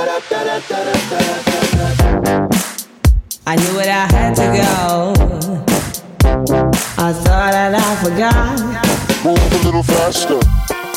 I knew what I had to go. I thought that I forgot. Move a little faster.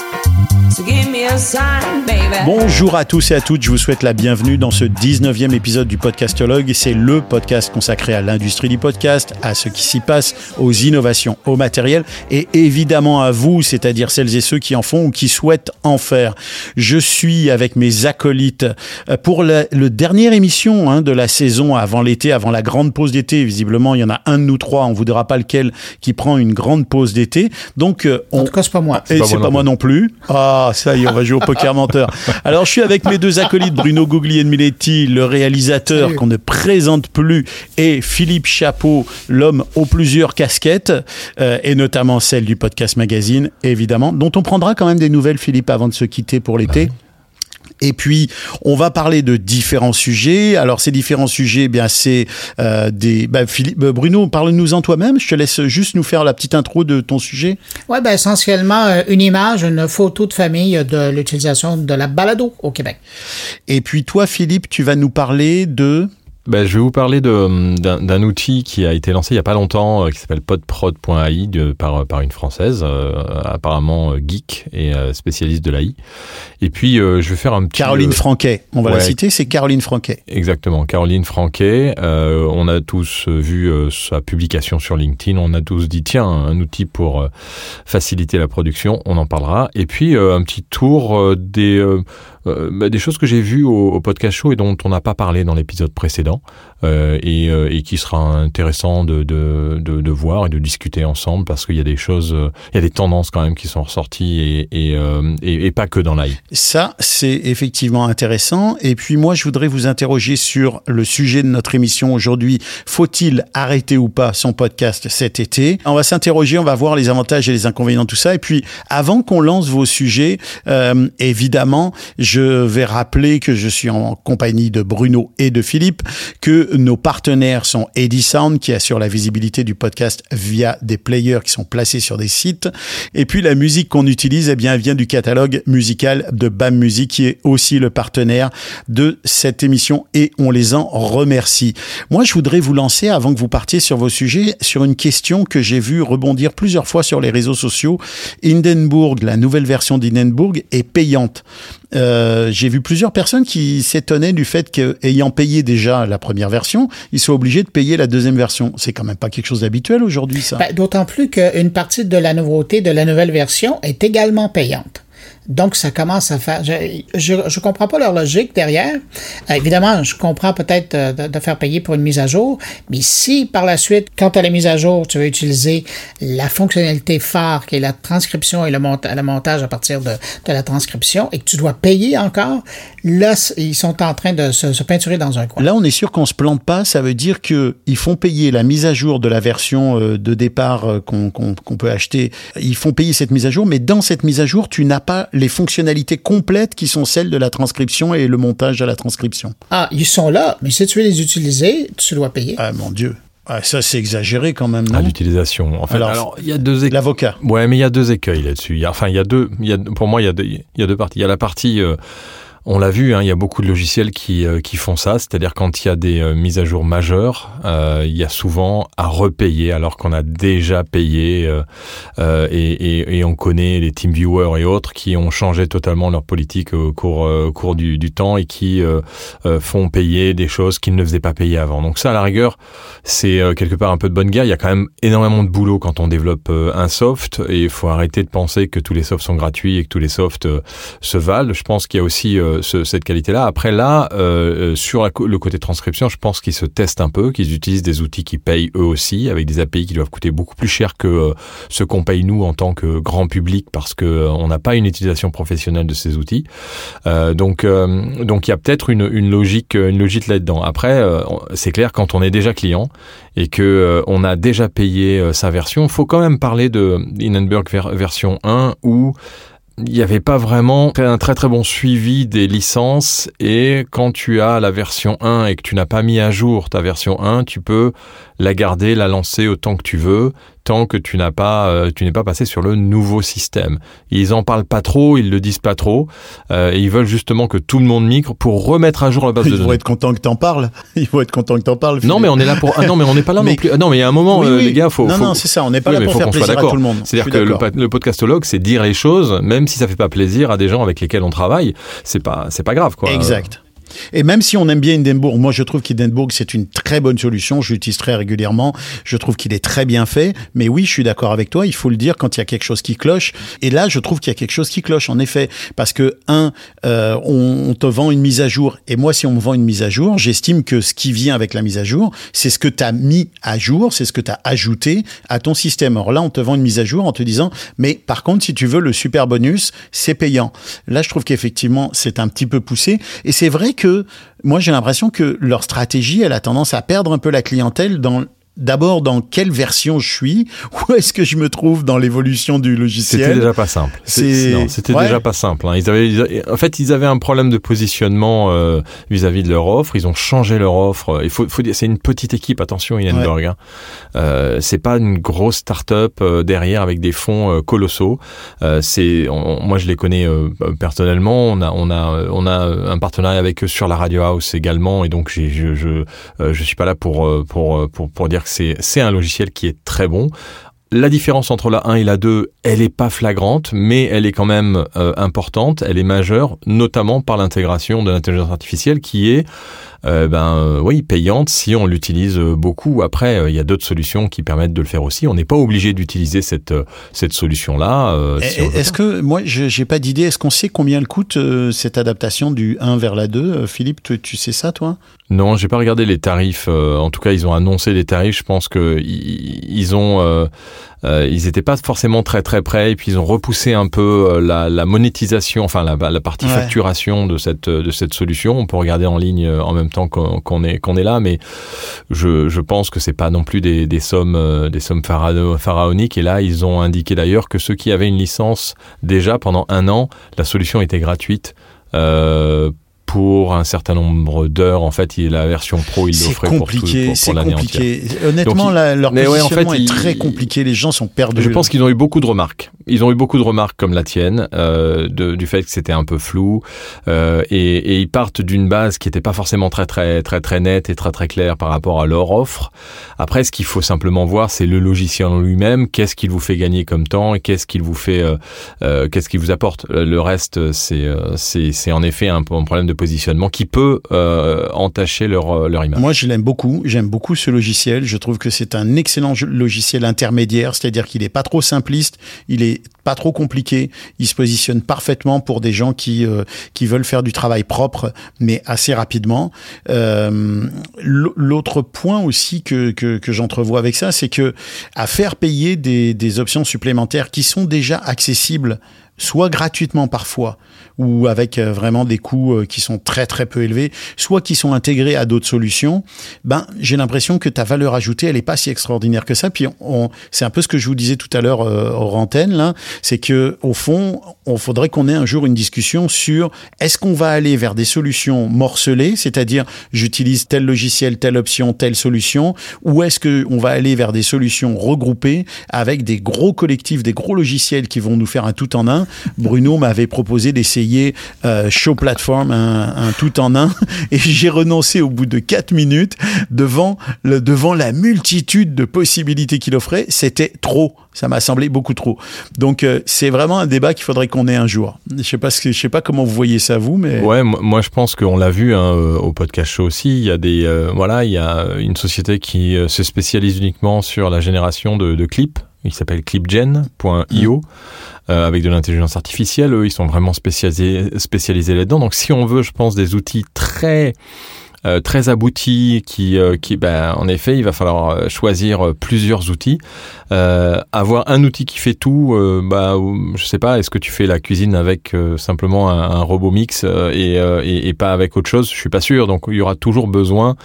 Bonjour à tous et à toutes, je vous souhaite la bienvenue dans ce 19e épisode du Podcastologue. C'est le podcast consacré à l'industrie du podcast, à ce qui s'y passe, aux innovations, au matériel et évidemment à vous, c'est-à-dire celles et ceux qui en font ou qui souhaitent en faire. Je suis avec mes acolytes euh, pour la le dernière émission hein, de la saison avant l'été, avant la grande pause d'été. Visiblement, il y en a un de nous trois, on vous dira pas lequel, qui prend une grande pause d'été. Donc, euh, on... En tout cas, c'est pas moi. Et c'est pas, moi non plus. Ah, ça y est, on va jouer au poker menteur. Alors, je suis avec mes deux acolytes, Bruno Guglielminetti, le réalisateur qu'on ne présente plus, et Philippe Chapeau, l'homme aux plusieurs casquettes, euh, et notamment celle du podcast magazine, évidemment, dont on prendra quand même des nouvelles, Philippe, avant de se quitter pour l'été. Et puis, on va parler de différents sujets. Alors, ces différents sujets, eh bien, c'est euh, des. bah, Philippe, euh, Bruno, parle-nous-en toi-même. Je te laisse juste nous faire la petite intro de ton sujet. Oui, ben essentiellement, euh, une image, une photo de famille de l'utilisation de la balado au Québec. Et puis, toi, Philippe, tu vas nous parler de. Ben, je vais vous parler d'un outil qui a été lancé il y a pas longtemps, euh, qui s'appelle podprod.ai de- par, par une française, euh, apparemment euh, geek et euh, spécialiste de l'AI. Et puis, euh, je vais faire un petit... Caroline euh, Franquet. On va la citer, c'est Caroline Franquet. Exactement, Caroline Franquet. Euh, on a tous euh, vu euh, sa publication sur LinkedIn. On a tous dit tiens, un outil pour euh, faciliter la production. On en parlera. Et puis euh, un petit tour euh, des euh, bah, des choses que j'ai vues au, au podcast show et dont on n'a pas parlé dans l'épisode précédent euh, et, euh, et qui sera intéressant de, de, de, de voir et de discuter ensemble parce qu'il y a des choses, euh, il y a des tendances quand même qui sont ressorties et, et, euh, et, pas que dans l'AI. Ça, c'est effectivement intéressant. Et puis moi, je voudrais vous interroger sur le sujet de notre émission aujourd'hui. Faut-il arrêter ou pas son podcast cet été? On va s'interroger, on va voir les avantages et les inconvénients de tout ça. Et puis, avant qu'on lance vos sujets, euh, évidemment, je vais rappeler que je suis en compagnie de Bruno et de Philippe, que nos partenaires sont Edisound, qui assure la visibilité du podcast via des players qui sont placés sur des sites. Et puis, la musique qu'on utilise, eh bien, vient du catalogue musical de BAM Music, qui est aussi le partenaire de cette émission et on les en remercie. Moi, je voudrais vous lancer, avant que vous partiez sur vos sujets, sur une question que j'ai vue rebondir plusieurs fois sur les réseaux sociaux. Hindenburg, la nouvelle version d'Hindenburg, est payante. Euh, j'ai vu plusieurs personnes qui s'étonnaient du fait qu'ayant payé déjà la première version, ils soient obligés de payer la deuxième version. C'est quand même pas quelque chose d'habituel aujourd'hui, ça. Ben, D'autant plus qu'une partie de la nouveauté de la nouvelle version est également payante. Donc, ça commence à faire. Je je, je comprends pas leur logique derrière. Euh, évidemment, je comprends peut-être euh, de, de faire payer pour une mise à jour, mais si par la suite, quand à la mise à jour, tu veux utiliser la fonctionnalité phare qui est la transcription et le, le montage à partir de, de la transcription et que tu dois payer encore, là, ils sont en train de se, se peinturer dans un coin. Là, on est sûr qu'on se plante pas. Ça veut dire que ils font payer la mise à jour de la version euh, de départ qu'on qu'on peut acheter. Ils font payer cette mise à jour, mais dans cette mise à jour, tu n'as pas les fonctionnalités complètes qui sont celles de la transcription et le montage de la transcription. Ah, ils sont là, mais si tu veux les utiliser, tu dois payer. Ah mon Dieu, ah, ça c'est exagéré quand même, à non l'utilisation. En fait, Alors, alors, il y a deux équipes. L'avocat. Ouais, mais il y a deux écueils là-dessus. Enfin, il y a deux. Il y a, pour moi, il y a deux, il y a deux parties. Il y a la partie, euh, on l'a vu, hein, il y a beaucoup de logiciels qui euh, qui font ça. C'est-à-dire quand il y a des euh, mises à jour majeures, euh, il y a souvent à repayer alors qu'on a déjà payé euh, euh, et, et, et on connaît les TeamViewer et autres qui ont changé totalement leur politique au cours au cours du, du temps et qui font payer des choses qu'ils ne faisaient pas payer avant. Donc ça, à la rigueur, c'est quelque part un peu de bonne guerre. Il y a quand même énormément de boulot quand on développe un soft et il faut arrêter de penser que tous les softs sont gratuits et que tous les softs se valent. Je pense qu'il y a aussi euh, ce- cette qualité-là. Après là, euh, euh, sur le côté transcription, je pense qu'ils se testent un peu, qu'ils utilisent des outils qui payent eux aussi, avec des API qui doivent coûter beaucoup plus cher que euh, ce qu'on paye nous en tant que grand public parce que on n'a pas une utilisation professionnelle de ces outils. Donc, donc il y a peut-être une, une logique, une logique là-dedans. Après, c'est clair quand on est déjà client et que on a déjà payé sa version, faut quand même parler de Hindenburg ver- version 1 où il n'y avait pas vraiment un très très bon suivi des licences et quand tu as la version 1 et que tu n'as pas mis à jour ta version 1, tu peux la garder, la lancer autant que tu veux. tant que tu n'as pas, euh, tu n'es pas passé sur le nouveau système. Ils en parlent pas trop, ils le disent pas trop, euh, et ils veulent justement que tout le monde migre pour remettre à jour la base Ils de vont données. être contents que t'en parles. Ils vont être contents que t'en parles. Non, mais on est là pour. Ah non, mais on n'est pas là Mais- non plus. Ah non, mais il y a un moment, Oui, euh, oui. les gars, faut. Non, faut- non, c'est ça. On n'est pas Oui, là pour faire plaisir à tout le monde. C'est-à-dire que le, le podcastologue, c'est dire les choses, même si ça fait pas plaisir à des gens avec lesquels on travaille. C'est pas, c'est pas grave, quoi. Exact. Et même si on aime bien Hindenburg, moi je trouve qu'Hindenburg c'est une très bonne solution, je l'utilise très régulièrement, je trouve qu'il est très bien fait, mais oui je suis d'accord avec toi, il faut le dire quand il y a quelque chose qui cloche, et là je trouve qu'il y a quelque chose qui cloche en effet, parce que un, euh, on, on te vend une mise à jour, et moi si on me vend une mise à jour, j'estime que ce qui vient avec la mise à jour, c'est ce que tu as mis à jour, c'est ce que tu as ajouté à ton système. Or là on te vend une mise à jour en te disant, mais par contre si tu veux le super bonus, c'est payant. Là je trouve qu'effectivement c'est un petit peu poussé, et c'est vrai que moi j'ai l'impression que leur stratégie elle a tendance à perdre un peu la clientèle dans d'abord dans quelle version je suis où est-ce que je me trouve dans l'évolution du logiciel? C'était déjà pas simple. C'était ouais. déjà pas simple. hein. Ils avaient, ils en fait, ils avaient un problème de positionnement euh, vis-à-vis de leur offre. Ils ont changé leur offre. Il faut, faut dire, c'est une petite équipe. Attention, Hindenburg. Hein. Euh, c'est pas une grosse start-up euh, derrière avec des fonds euh, colossaux. Euh, c'est, moi, je les connais euh, personnellement. On a, on a, on a un partenariat avec eux sur la Radio House également. Et donc, je, je, euh, je suis pas là pour, euh, pour, pour, pour dire que c'est, un logiciel qui est très bon. La différence entre la 1 et la 2, elle est pas flagrante, mais elle est quand même euh, importante, elle est majeure, notamment par l'intégration de l'intelligence artificielle qui est, euh, ben euh, oui, payante si on l'utilise euh, beaucoup. Après, euh, il y a d'autres solutions qui permettent de le faire aussi. On n'est pas obligé d'utiliser cette cette solution-là. euh, Et- si Est-ce que moi j'ai pas d'idée Est-ce qu'on sait combien elle coûte cette adaptation du 1 vers la 2 Euh, Philippe, tu, tu sais ça toi? Non, j'ai pas regardé les tarifs. euh, en tout cas, ils ont annoncé les tarifs. Je pense que ils, ils ont, euh, euh, ils étaient pas forcément très très près. Et puis ils ont repoussé un peu euh, la, la monétisation, enfin la, la partie Ouais. facturation de cette de cette solution. On peut regarder en ligne euh, en même temps qu'on est qu'on est là, mais je, je pense que c'est pas non plus des, des sommes euh, des sommes phara- pharaoniques. Et là, ils ont indiqué d'ailleurs que ceux qui avaient une licence déjà pendant un an, la solution était gratuite. Euh, pour un certain nombre d'heures, en fait, il, la version pro, il l'offrait pour, tout, pour, c'est pour l'année entière. compliqué. Honnêtement, Donc, la- leur mais ouais, en positionnement fait, est très compliqué. Les gens sont perdus. Je pense qu'ils ont eu beaucoup de remarques. Ils ont eu beaucoup de remarques comme la tienne, euh, de- du fait que c'était un peu flou, euh, et, et ils partent d'une base qui n'était pas forcément très très très très nette et très très claire par rapport à leur offre. Après, ce qu'il faut simplement voir, c'est le logiciel en lui-même. Qu'est-ce qu'il vous fait gagner comme temps et qu'est-ce qu'il vous fait, euh, euh, qu'est-ce qu'il vous apporte? Le reste, c'est euh, c'est c'est en effet un, un problème de qui peut euh, entacher leur euh, leur image. Moi, je l'aime beaucoup. J'aime beaucoup ce logiciel. Je trouve que c'est un excellent logiciel intermédiaire, c'est-à-dire qu'il est pas trop simpliste, il est pas trop compliqué. Il se positionne parfaitement pour des gens qui euh, qui veulent faire du travail propre, mais assez rapidement. Euh, L'autre point aussi que que, que j'entrevois avec ça, c'est que à faire payer des des options supplémentaires qui sont déjà accessibles soit gratuitement parfois, ou avec euh, vraiment des coûts euh, qui sont très très peu élevés, soit qui sont intégrés à d'autres solutions, ben j'ai l'impression que ta valeur ajoutée elle est pas si extraordinaire que ça. Puis on, c'est un peu ce que je vous disais tout à l'heure euh, hors là, c'est que au fond, on faudrait qu'on ait un jour une discussion sur est-ce qu'on va aller vers des solutions morcelées, c'est-à-dire j'utilise tel logiciel, telle option, telle solution, ou est-ce que on va aller vers des solutions regroupées avec des gros collectifs, des gros logiciels qui vont nous faire un tout en un. Bruno m'avait proposé d'essayer euh, Show Platform, un, un tout en un, et j'ai renoncé au bout de quatre minutes devant le, devant la multitude de possibilités qu'il offrait. C'était trop. Ça m'a semblé beaucoup trop. Donc euh, c'est vraiment un débat qu'il faudrait qu'on ait un jour. Je sais pas ce que, je sais pas comment vous voyez ça vous, mais Ouais, moi moi, je pense qu'on l'a vu hein, euh, au podcast show aussi. Il y a des euh, voilà, il y a une société qui euh, se spécialise uniquement sur la génération de, de clips. Il s'appelle clipgen.io euh, avec de l'intelligence artificielle. Eux, ils sont vraiment spécialisés spécialisés là-dedans. Donc, si on veut, je pense, des outils très euh, très aboutis qui, euh, qui ben, en effet, il va falloir euh, choisir plusieurs outils. Euh, avoir un outil qui fait tout, euh, bah, ou- je sais pas, est-ce que tu fais la cuisine avec euh, simplement un, un robot mix euh, et, euh, et, et pas avec autre chose? Je suis pas sûr. Donc, il y aura toujours besoin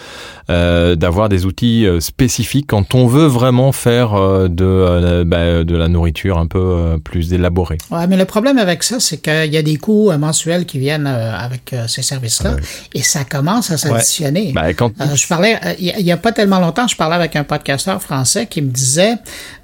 euh, d'avoir des outils spécifiques quand on veut vraiment faire euh, de, euh, bah, de la nourriture un peu euh, plus élaborée. Ouais, mais le problème avec ça, c'est qu'il y a des coûts euh, mensuels qui viennent euh, avec euh, ces services-là et ça commence à s'additionner. Quand, Euh, je parlais, euh, il y a- il y a pas tellement longtemps, je parlais avec un podcasteur français qui me disait,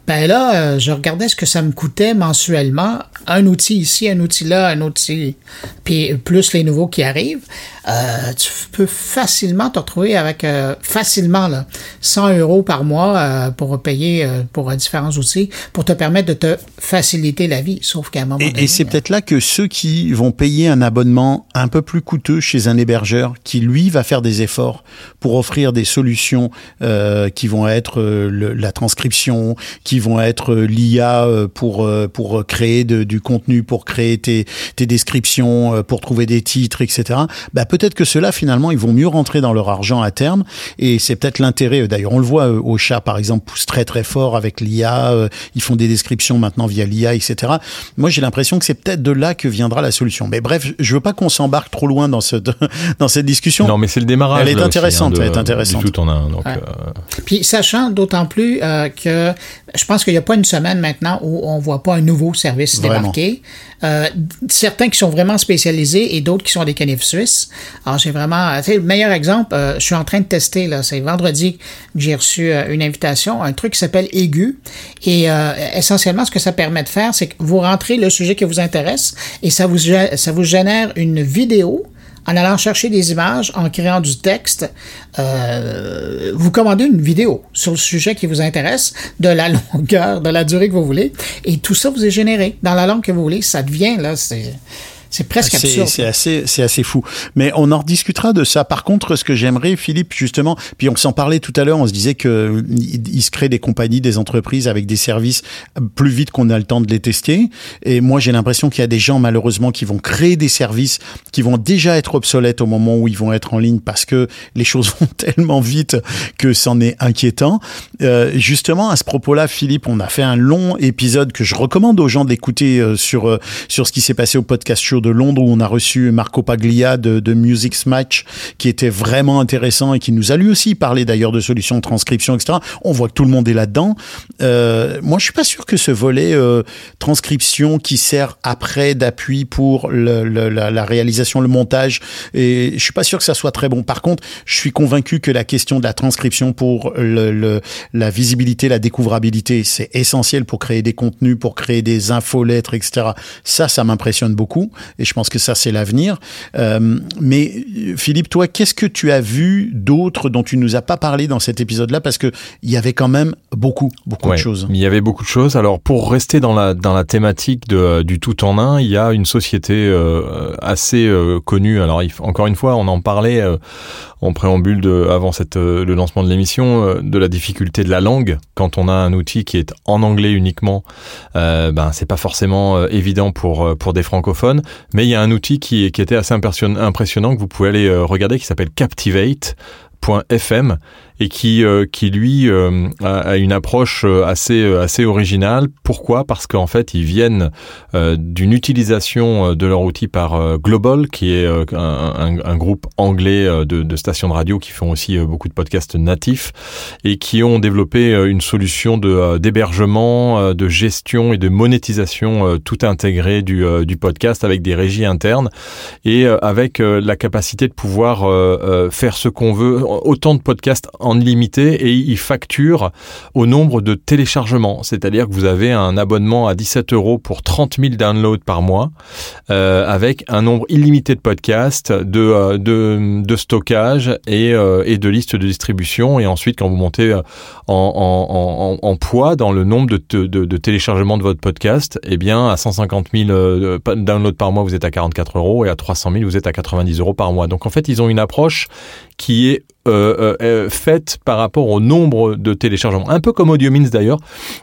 Ben là, euh, je regardais ce que ça me coûtait mensuellement. Un outil ici, un outil là, un outil, puis plus les nouveaux qui arrivent. Euh, tu peux facilement te retrouver avec, euh, facilement, là, 100 euros par mois euh, pour payer euh, pour euh, différents outils, pour te permettre de te faciliter la vie. Sauf qu'à un moment donné... Et, et c'est peut-être là que ceux qui vont payer un abonnement un peu plus coûteux chez un hébergeur, qui lui va faire des efforts pour offrir des solutions qui vont être le- la transcription, qui vont être euh, l'IA euh, pour euh, pour créer de- du contenu, pour créer tes, tes descriptions, euh, pour trouver des titres, etc. Bah peut-être que ceux-là finalement ils vont mieux rentrer dans leur argent à terme et c'est peut-être l'intérêt. D'ailleurs on le voit euh, au chat par exemple pousse très très fort avec l'IA. euh, ils font des descriptions maintenant via l'IA, etc. Moi j'ai l'impression que c'est peut-être de là que viendra la solution. Mais bref, je veux pas qu'on s'embarque trop loin dans cette dans cette discussion. Non, mais c'est le démarrage. Elle est là aussi, intéressante, hein, de- elle est intéressante. Du tout en un. Donc, Ouais. euh, Puis sachant d'autant plus euh, que je pense qu'il n'y a pas une semaine maintenant où on voit pas un nouveau service Vraiment. débarquer. Euh, certains qui sont vraiment spécialisés et d'autres qui sont des canifs suisses. Alors j'ai vraiment, tu sais, le meilleur exemple, euh, je suis en train de tester là, c'est vendredi que j'ai reçu euh, une invitation, un truc qui s'appelle Aigu. Et euh, essentiellement, ce que ça permet de faire, c'est que vous rentrez le sujet qui vous intéresse et ça vous ça vous génère une vidéo en allant chercher des images, en créant du texte, euh, vous commandez une vidéo sur le sujet qui vous intéresse, de la longueur, de la durée que vous voulez, et tout ça vous est généré dans la langue que vous voulez. Ça devient, là, c'est, c'est presque absurde. c'est assez, c'est assez fou. Mais on en rediscutera de ça. Par contre, ce que j'aimerais, Philippe, justement, puis on s'en parlait tout à l'heure, on se disait que il il se crée des compagnies, des entreprises avec des services plus vite qu'on a le temps de les tester. Et moi, j'ai l'impression qu'il y a des gens, malheureusement, qui vont créer des services qui vont déjà être obsolètes au moment où ils vont être en ligne parce que les choses vont tellement vite que c'en est inquiétant. Euh, justement, à ce propos-là, Philippe, on a fait un long épisode que je recommande aux gens d'écouter euh, sur, euh, sur ce qui s'est passé au podcast show de Londres où on a reçu Marco Paglia de, de Music Match qui était vraiment intéressant et qui nous a lui aussi parlé d'ailleurs de solutions de transcription, etc. On voit que tout le monde est là-dedans. Euh, moi, je suis pas sûr que ce volet euh, transcription qui sert après d'appui pour le, le- la, réalisation, le montage, et je suis pas sûr que ça soit très bon. Par contre, je suis convaincu que la question de la transcription pour le- la visibilité, la découvrabilité, c'est essentiel pour créer des contenus, pour créer des infolettres, etc. Ça, ça m'impressionne beaucoup, et je pense que ça, c'est l'avenir. Euh, mais Philippe, toi, qu'est-ce que tu as vu d'autre dont tu nous as pas parlé dans cet épisode-là, parce que il y avait quand même beaucoup, beaucoup Ouais, de choses. Il y avait beaucoup de choses. Alors pour rester dans la dans la thématique de, du tout en un, il y a une société euh, assez euh, connue. Alors il encore une fois, on en parlait en préambule de, avant cette, le lancement de l'émission de la difficulté de la langue quand on a un outil qui est en anglais uniquement. Ben c'est pas forcément évident pour pour des francophones, mais il y a un outil qui était assez impression- impressionnant que vous pouvez aller euh, regarder qui s'appelle Captivate.fm et qui euh, qui lui euh, a, une approche euh, assez assez originale. Pourquoi? Parce qu'en fait ils viennent d'une utilisation de leur outil par Global, qui est un, groupe anglais de, stations de radio qui font aussi beaucoup de podcasts natifs et qui ont développé une solution d'hébergement, de gestion et de monétisation tout intégrée du du podcast avec des régies internes et avec la capacité de pouvoir faire ce qu'on veut, autant de podcasts en illimité et ils facturent au nombre de téléchargements. C'est-à-dire que vous avez un abonnement à 17 euros pour 30 000 downloads par mois euh, avec un nombre illimité de podcasts, de, euh, de, stockage et, euh, et de listes de distribution. Et ensuite, quand vous montez euh, en, en, en, en poids dans le nombre de, de, de, téléchargements de votre podcast, eh bien, à 150 000 euh, downloads par mois, vous êtes à 44 euros et à 300 000, vous êtes à 90 euros par mois. Donc, en fait, ils ont une approche qui est euh, euh, euh, faite par rapport au nombre de téléchargements. Un peu comme AudioMins d'ailleurs,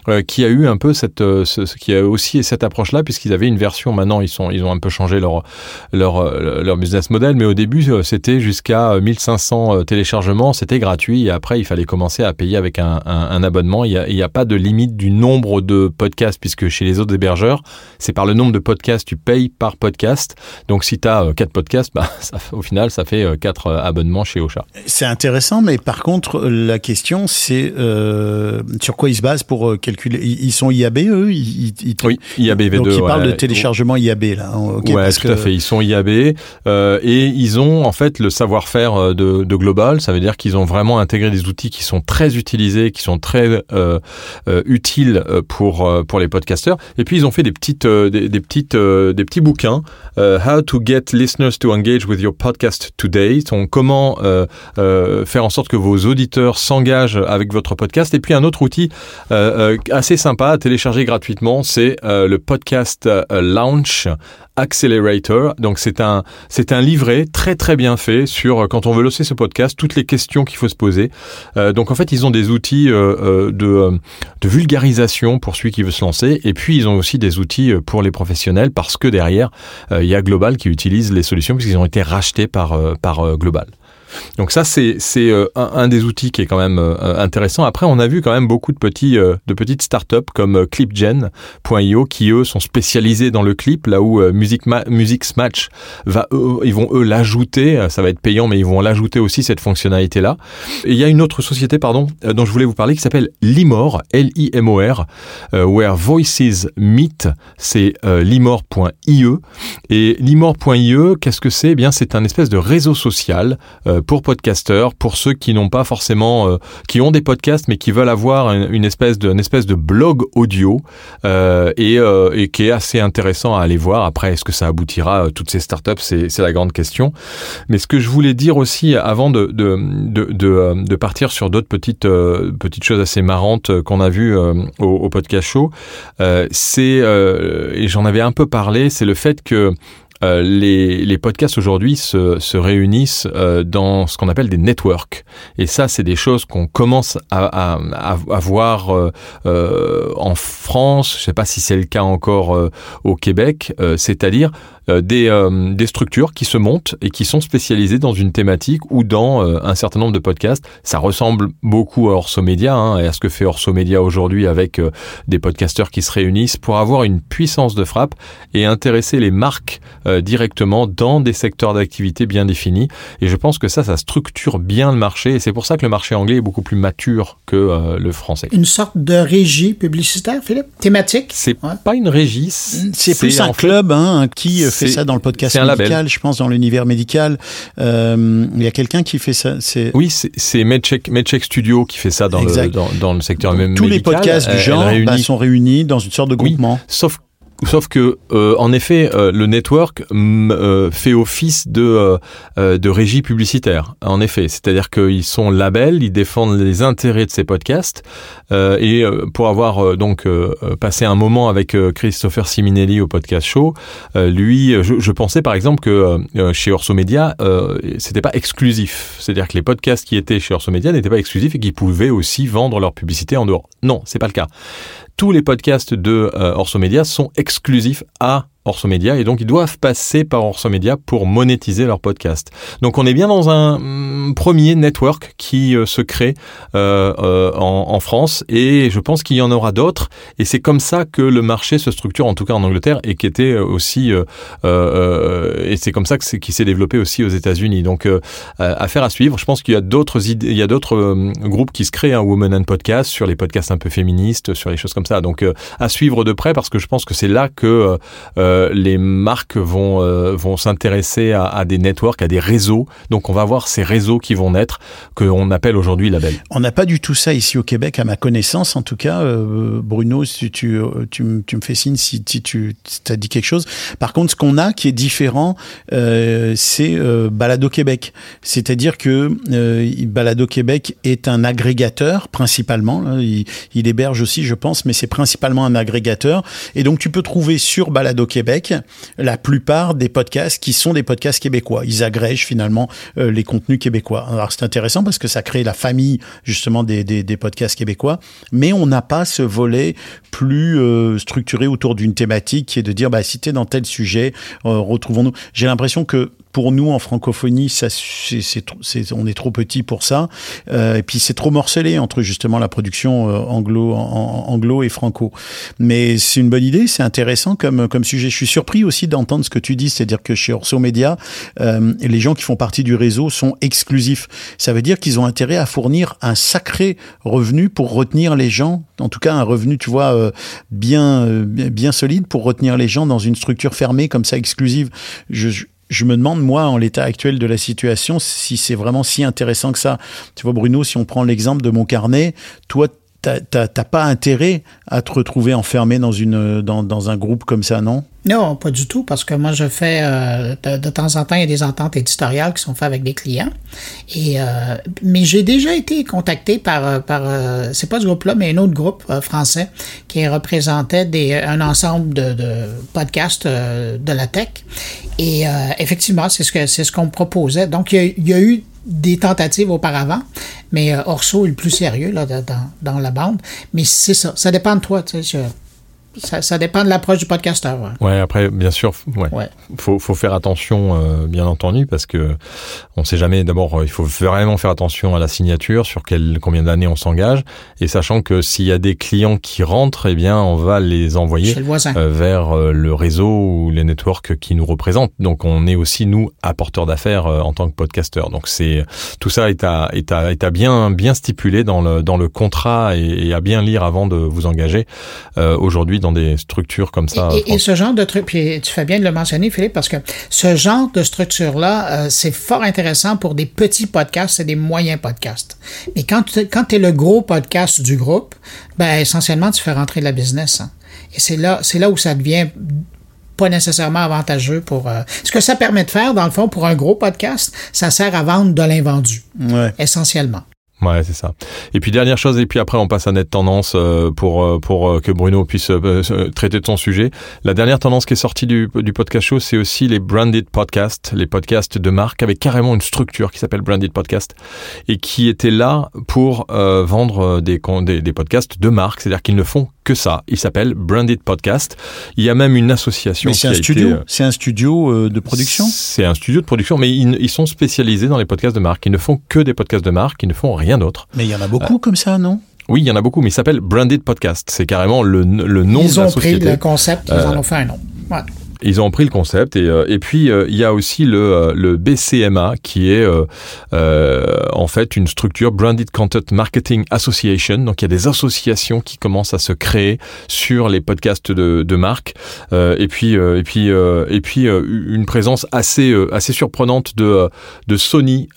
euh, qui a eu un peu cette, euh, ce, qui a aussi cette approche-là, puisqu'ils avaient une version. Maintenant, ils sont, ils ont un peu changé leur leur euh, leur business model, mais au début, c'était jusqu'à 1500 euh, téléchargements, c'était gratuit, et après, il fallait commencer à payer avec un, un, abonnement. Il y a, a pas de limite du nombre de podcasts, puisque chez les autres hébergeurs, c'est par le nombre de podcasts, tu payes par podcast. Donc, si tu as quatre podcasts, bah, ça, au final, ça fait euh, quatre euh, abonnements chez Ocha. Intéressant, mais par contre, la question, c'est euh, sur quoi ils se basent pour euh, calculer? Ils sont IAB, eux? Ils, ils- Oui, IAB V2. Donc, ils parlent de ouais. téléchargement IAB, là. Ok, ouais, parce tout que- à fait. Ils sont IAB euh, et ils ont en fait le savoir-faire de, de Global. Ça veut dire qu'ils ont vraiment intégré des outils qui sont très utilisés, qui sont très euh, utiles pour pour les podcasteurs. Et puis ils ont fait des petites des, des petites des petits bouquins. How to get listeners to engage with your podcast today. Donc comment euh, euh, faire en sorte que vos auditeurs s'engagent avec votre podcast. Et puis un autre outil euh, euh, assez sympa à télécharger gratuitement, c'est euh, le podcast euh, Launch Accelerator. Donc c'est un c'est un livret très très bien fait sur euh, quand on veut lancer ce podcast, toutes les questions qu'il faut se poser. Euh, donc en fait ils ont des outils euh, euh, de euh, de vulgarisation pour celui qui veut se lancer, et puis ils ont aussi des outils euh, pour les professionnels parce que derrière euh, il y a Global qui utilise les solutions puisqu'ils ont été rachetés par euh, par euh, Global. Donc ça, c'est euh, un, un des outils qui est quand même euh, intéressant. Après, on a vu quand même beaucoup de petits euh, de petites startups comme Clipgen.io qui eux sont spécialisés dans le clip, là où Music Ma- Music Match va ils vont eux l'ajouter. Ça va être payant, mais ils vont l'ajouter aussi cette fonctionnalité là. Et il y a une autre société, pardon, dont je voulais vous parler qui s'appelle Limor, L-I-M-O-R, where voices meet. C'est euh, limor.ie et limor.ie, qu'est-ce que c'est? Eh bien, c'est un espèce de réseau social pour podcasteurs, pour ceux qui n'ont pas forcément, euh, qui ont des podcasts mais qui veulent avoir une, espèce de, espèce de blog audio euh, et, euh, qui est assez intéressant à aller voir. Après, est-ce que ça aboutira euh, toutes ces startups? C'est la grande question. Mais ce que je voulais dire aussi avant de euh, partir sur d'autres petites euh, petites choses assez marrantes euh, qu'on a vues euh, au, podcast show, euh, c'est euh, et j'en avais un peu parlé, c'est le fait que euh, les, les podcasts aujourd'hui se, se réunissent euh, dans ce qu'on appelle des networks. Et ça, c'est des choses qu'on commence à, à, à, voir euh, euh, en France. Je ne sais pas si c'est le cas encore euh, au Québec. euh, C'est-à-dire des, des structures qui se montent et qui sont spécialisées dans une thématique ou dans un certain nombre de podcasts. Ça ressemble beaucoup à Orso Media hein, et à ce que fait Orso Media aujourd'hui avec des podcasteurs qui se réunissent pour avoir une puissance de frappe et intéresser les marques euh, directement dans des secteurs d'activité bien définis. Et je pense que ça, ça structure bien le marché. Et c'est pour ça que le marché anglais est beaucoup plus mature que euh, le français. Une sorte de régie publicitaire, Philippe? Thématique? C'est Ouais. pas une régie. C'est plus un club hein, qui euh, fait ça dans le podcast label. médical, je pense, dans l'univers médical. Euh, Il y a quelqu'un qui fait ça. Oui, c'est- MedCheck, MedCheck Studio qui fait ça dans, le, Exact. dans, dans le secteur même tous les médical. podcasts du genre réunit- bah, sont réunis dans une sorte de Oui. groupement. Sauf Sauf que, euh, en effet, euh, le network euh, fait office de, euh, euh, de régie publicitaire. En effet, c'est-à-dire qu'ils sont labels, ils défendent les intérêts de ces podcasts. Euh, et pour avoir donc passé un moment avec Christopher Siminelli au podcast show, lui, je, je pensais par exemple que chez Orso Media, c'était pas exclusif. C'est-à-dire que les podcasts qui étaient chez Orso Media n'étaient pas exclusifs et qu'ils pouvaient aussi vendre leur publicité en dehors. Non, c'est pas le cas tous les podcasts de euh, Orso Media sont exclusifs à Orso Media et donc ils doivent passer par Orso Media pour monétiser leur podcast. Donc on est bien dans un mm, premier network qui euh, se crée euh, euh, en, France et je pense qu'il y en aura d'autres et c'est comme ça que le marché se structure en tout cas en Angleterre et qui était aussi et c'est comme ça qui s'est développé aussi aux États-Unis. Donc affaire à suivre. Je pense qu'il y a d'autres idées, il y a d'autres groupes qui se créent un Women and Podcast sur les podcasts un peu féministes, sur les choses comme ça. Donc à suivre de près parce que je pense que c'est là que euh, les marques vont euh, vont s'intéresser à, des networks, à des réseaux. Donc on va voir ces réseaux qui vont naître que on appelle aujourd'hui labels. On n'a pas du tout ça ici au Québec, à ma connaissance. En tout cas, euh, Bruno, tu, tu, tu me fais signe si, tu as dit quelque chose. Par contre, ce qu'on a qui est différent, c'est Balado Québec. C'est-à-dire que Balado Québec est un agrégateur principalement. là. Il, il héberge aussi, je pense, mais c'est principalement un agrégateur. Et donc, tu peux trouver sur Balado Québec la plupart des podcasts qui sont des podcasts québécois. Ils agrègent finalement euh, les contenus québécois. Alors, c'est intéressant parce que ça crée la famille justement des, podcasts québécois, mais on n'a pas ce volet plus euh, structuré autour d'une thématique qui est de dire bah, si tu es dans tel sujet, euh, retrouvons-nous. J'ai l'impression que pour nous en francophonie, ça, c'est, c'est, on est trop petit pour ça. Euh, et puis c'est trop morcelé entre justement la production euh, anglo, en- anglo et franco. Mais c'est une bonne idée, c'est intéressant comme, comme sujet. Je suis surpris aussi d'entendre ce que tu dis, c'est-à-dire que chez Orso Media, euh, les gens qui font partie du réseau sont exclusifs. Ça veut dire qu'ils ont intérêt à fournir un sacré revenu pour retenir les gens, en tout cas un revenu, tu vois, euh, bien, euh, bien solide pour retenir les gens dans une structure fermée comme ça, exclusive. Je, je, je me demande, moi, en l'état actuel de la situation, si c'est vraiment si intéressant que ça. Tu vois, Bruno, si on prend l'exemple de mon carnet, toi, t'as pas intérêt à te retrouver enfermé dans, une, dans, dans un groupe comme ça, non? Non, pas du tout, parce que moi, je fais euh, de, temps en temps, il y a des ententes éditoriales qui sont faites avec des clients. Et, euh, mais j'ai déjà été contacté par, euh, par euh, c'est pas ce groupe-là, mais un autre groupe français qui représentait des, un ensemble de, podcasts de la tech. Et effectivement, c'est ce ce qu'on me proposait. Donc, il y a eu des tentatives auparavant, mais euh, Orso est le plus sérieux là, dans, dans la bande. Mais c'est ça, ça dépend de toi. Tu sais, ça, ça dépend de l'approche du podcasteur. ouais. Ouais, après, bien sûr, ouais. Ouais. Faut, faut faire attention, euh, bien entendu, parce que on sait jamais. D'abord, euh, il faut vraiment faire attention à la signature, sur quel, combien d'années on s'engage, et sachant que s'il y a des clients qui rentrent, eh bien, on va les envoyer le euh, vers euh, le réseau ou les networks qui nous représentent. Donc, on est aussi nous apporteurs d'affaires en tant que podcasteur. Donc, c'est tout ça est à, est à, est à bien, bien stipulé dans le dans le contrat et, et à bien lire avant de vous engager euh, aujourd'hui dans des structures comme ça. Et, et- et ce genre de truc, puis tu fais bien de le mentionner, Philippe, parce que ce genre de structure-là, euh, c'est fort intéressant pour des petits podcasts et des moyens podcasts. Mais quand tu quand es le gros podcast du groupe, ben essentiellement, tu fais rentrer de la business. hein. Et c'est là, c'est là où ça devient pas nécessairement avantageux pour... euh, ce que ça permet de faire, dans le fond, pour un gros podcast, ça sert à vendre de l'invendu, Ouais. essentiellement. Ouais, c'est ça. Et puis dernière chose, et puis après on passe à Net Tendance euh, pour euh, pour euh, que Bruno puisse traiter de son sujet. La dernière tendance qui est sortie du, du podcast show, c'est aussi les branded podcasts, les podcasts de marque avec carrément une structure qui s'appelle branded podcast et qui était là pour vendre des, des des podcasts de marque, c'est-à-dire qu'ils ne font que ça. Ils s'appellent branded podcast. Il y a même une association Mais c'est a un studio, euh, c'est un studio euh, de production? c'est un studio de production, mais ils, ils sont spécialisés dans les podcasts de marque. Ils ne font que des podcasts de marque, ils ne font rien d'autre. Mais il y en a beaucoup comme ça, non? Oui, il y en a beaucoup, mais il s'appelle Branded Podcast. C'est carrément le, le nom Ils de la ont pris société. le concept, ils en ont fait un nom. Ouais. Ils ont pris le concept et, euh, et puis euh, il y a aussi le, euh, le BCMA qui est en fait une structure Branded Content Marketing Association. Donc il y a des associations qui commencent à se créer sur les podcasts de, de marque et puis et puis et puis une présence assez assez surprenante de de Sony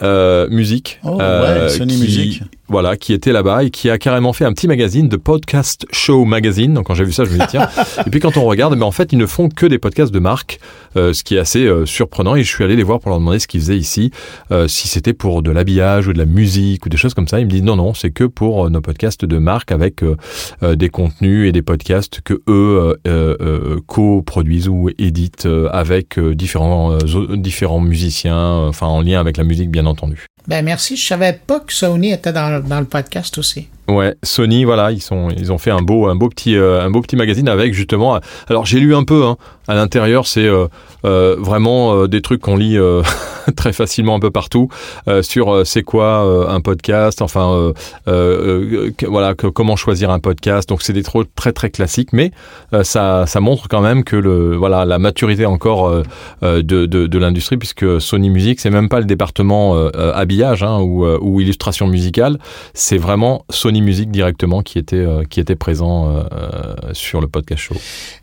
Music. Oh, ouais, Sony qui- Music. Voilà, qui était là-bas et qui a carrément fait un petit magazine de Podcast Show Magazine. Donc quand j'ai vu ça, je me dis tiens. et puis quand on regarde, mais en fait, ils ne font que des podcasts de marque, euh, ce qui est assez euh, surprenant. Et je suis allé les voir pour leur demander ce qu'ils faisaient ici, euh, si c'était pour de l'habillage ou de la musique ou des choses comme ça. Ils me disent non, non, c'est que pour euh, nos podcasts de marque avec euh, euh, des contenus et des podcasts que eux euh, euh, co-produisent ou éditent euh, avec euh, différents euh, différents musiciens, enfin en lien avec la musique bien entendu. Ben merci, je savais pas que Sony était dans, dans le podcast aussi. Ouais, Sony, voilà, ils sont, ils ont fait un beau, un beau petit, euh, un beau petit magazine avec justement. Alors j'ai lu un peu. Hein, à l'intérieur, c'est euh, euh, vraiment euh, des trucs qu'on lit euh, très facilement un peu partout euh, sur euh, c'est quoi euh, un podcast. Enfin, euh, euh, voilà, comment choisir un podcast. Donc c'est des trop très très classiques, mais euh, ça, ça montre quand même que le, voilà, la maturité encore euh, euh, de, de, l'industrie, puisque Sony Music, c'est même pas le département euh, euh, habillage hein, ou, euh, ou illustration musicale, c'est vraiment Sony Music directement qui était, euh, qui était présent euh, euh, sur le podcast show.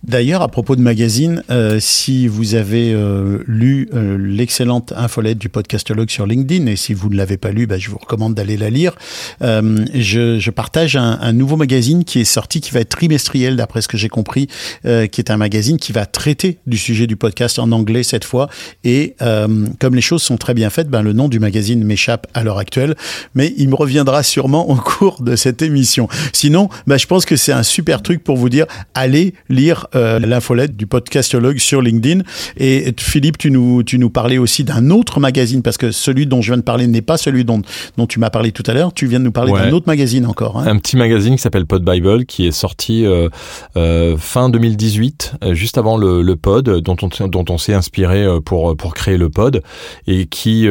D'ailleurs, à propos de magazine, si vous avez lu l'excellente infolette du podcastologue sur LinkedIn, et si vous ne l'avez pas lu, bah, je vous recommande d'aller la lire, je, partage un, nouveau magazine qui est sorti, qui va être trimestriel, d'après ce que j'ai compris, qui est un magazine qui va traiter du sujet du podcast en anglais cette fois. Et comme les choses sont très bien faites, ben, le nom du magazine m'échappe à l'heure actuelle, mais il me reviendra sûrement au cours de cette émission. Sinon, bah, je pense que c'est un super truc pour vous dire, allez lire euh, l'infolette du podcastologue sur LinkedIn. Et Philippe, tu nous, tu nous parlais aussi d'un autre magazine, parce que celui dont je viens de parler n'est pas celui dont, dont tu m'as parlé tout à l'heure. Tu viens de nous parler Ouais. d'un autre magazine encore. hein. Un petit magazine qui s'appelle Pod Bible qui est sorti euh, euh, fin 2018, euh, juste avant le, le pod, dont on, dont on s'est inspiré pour, pour créer le pod et qui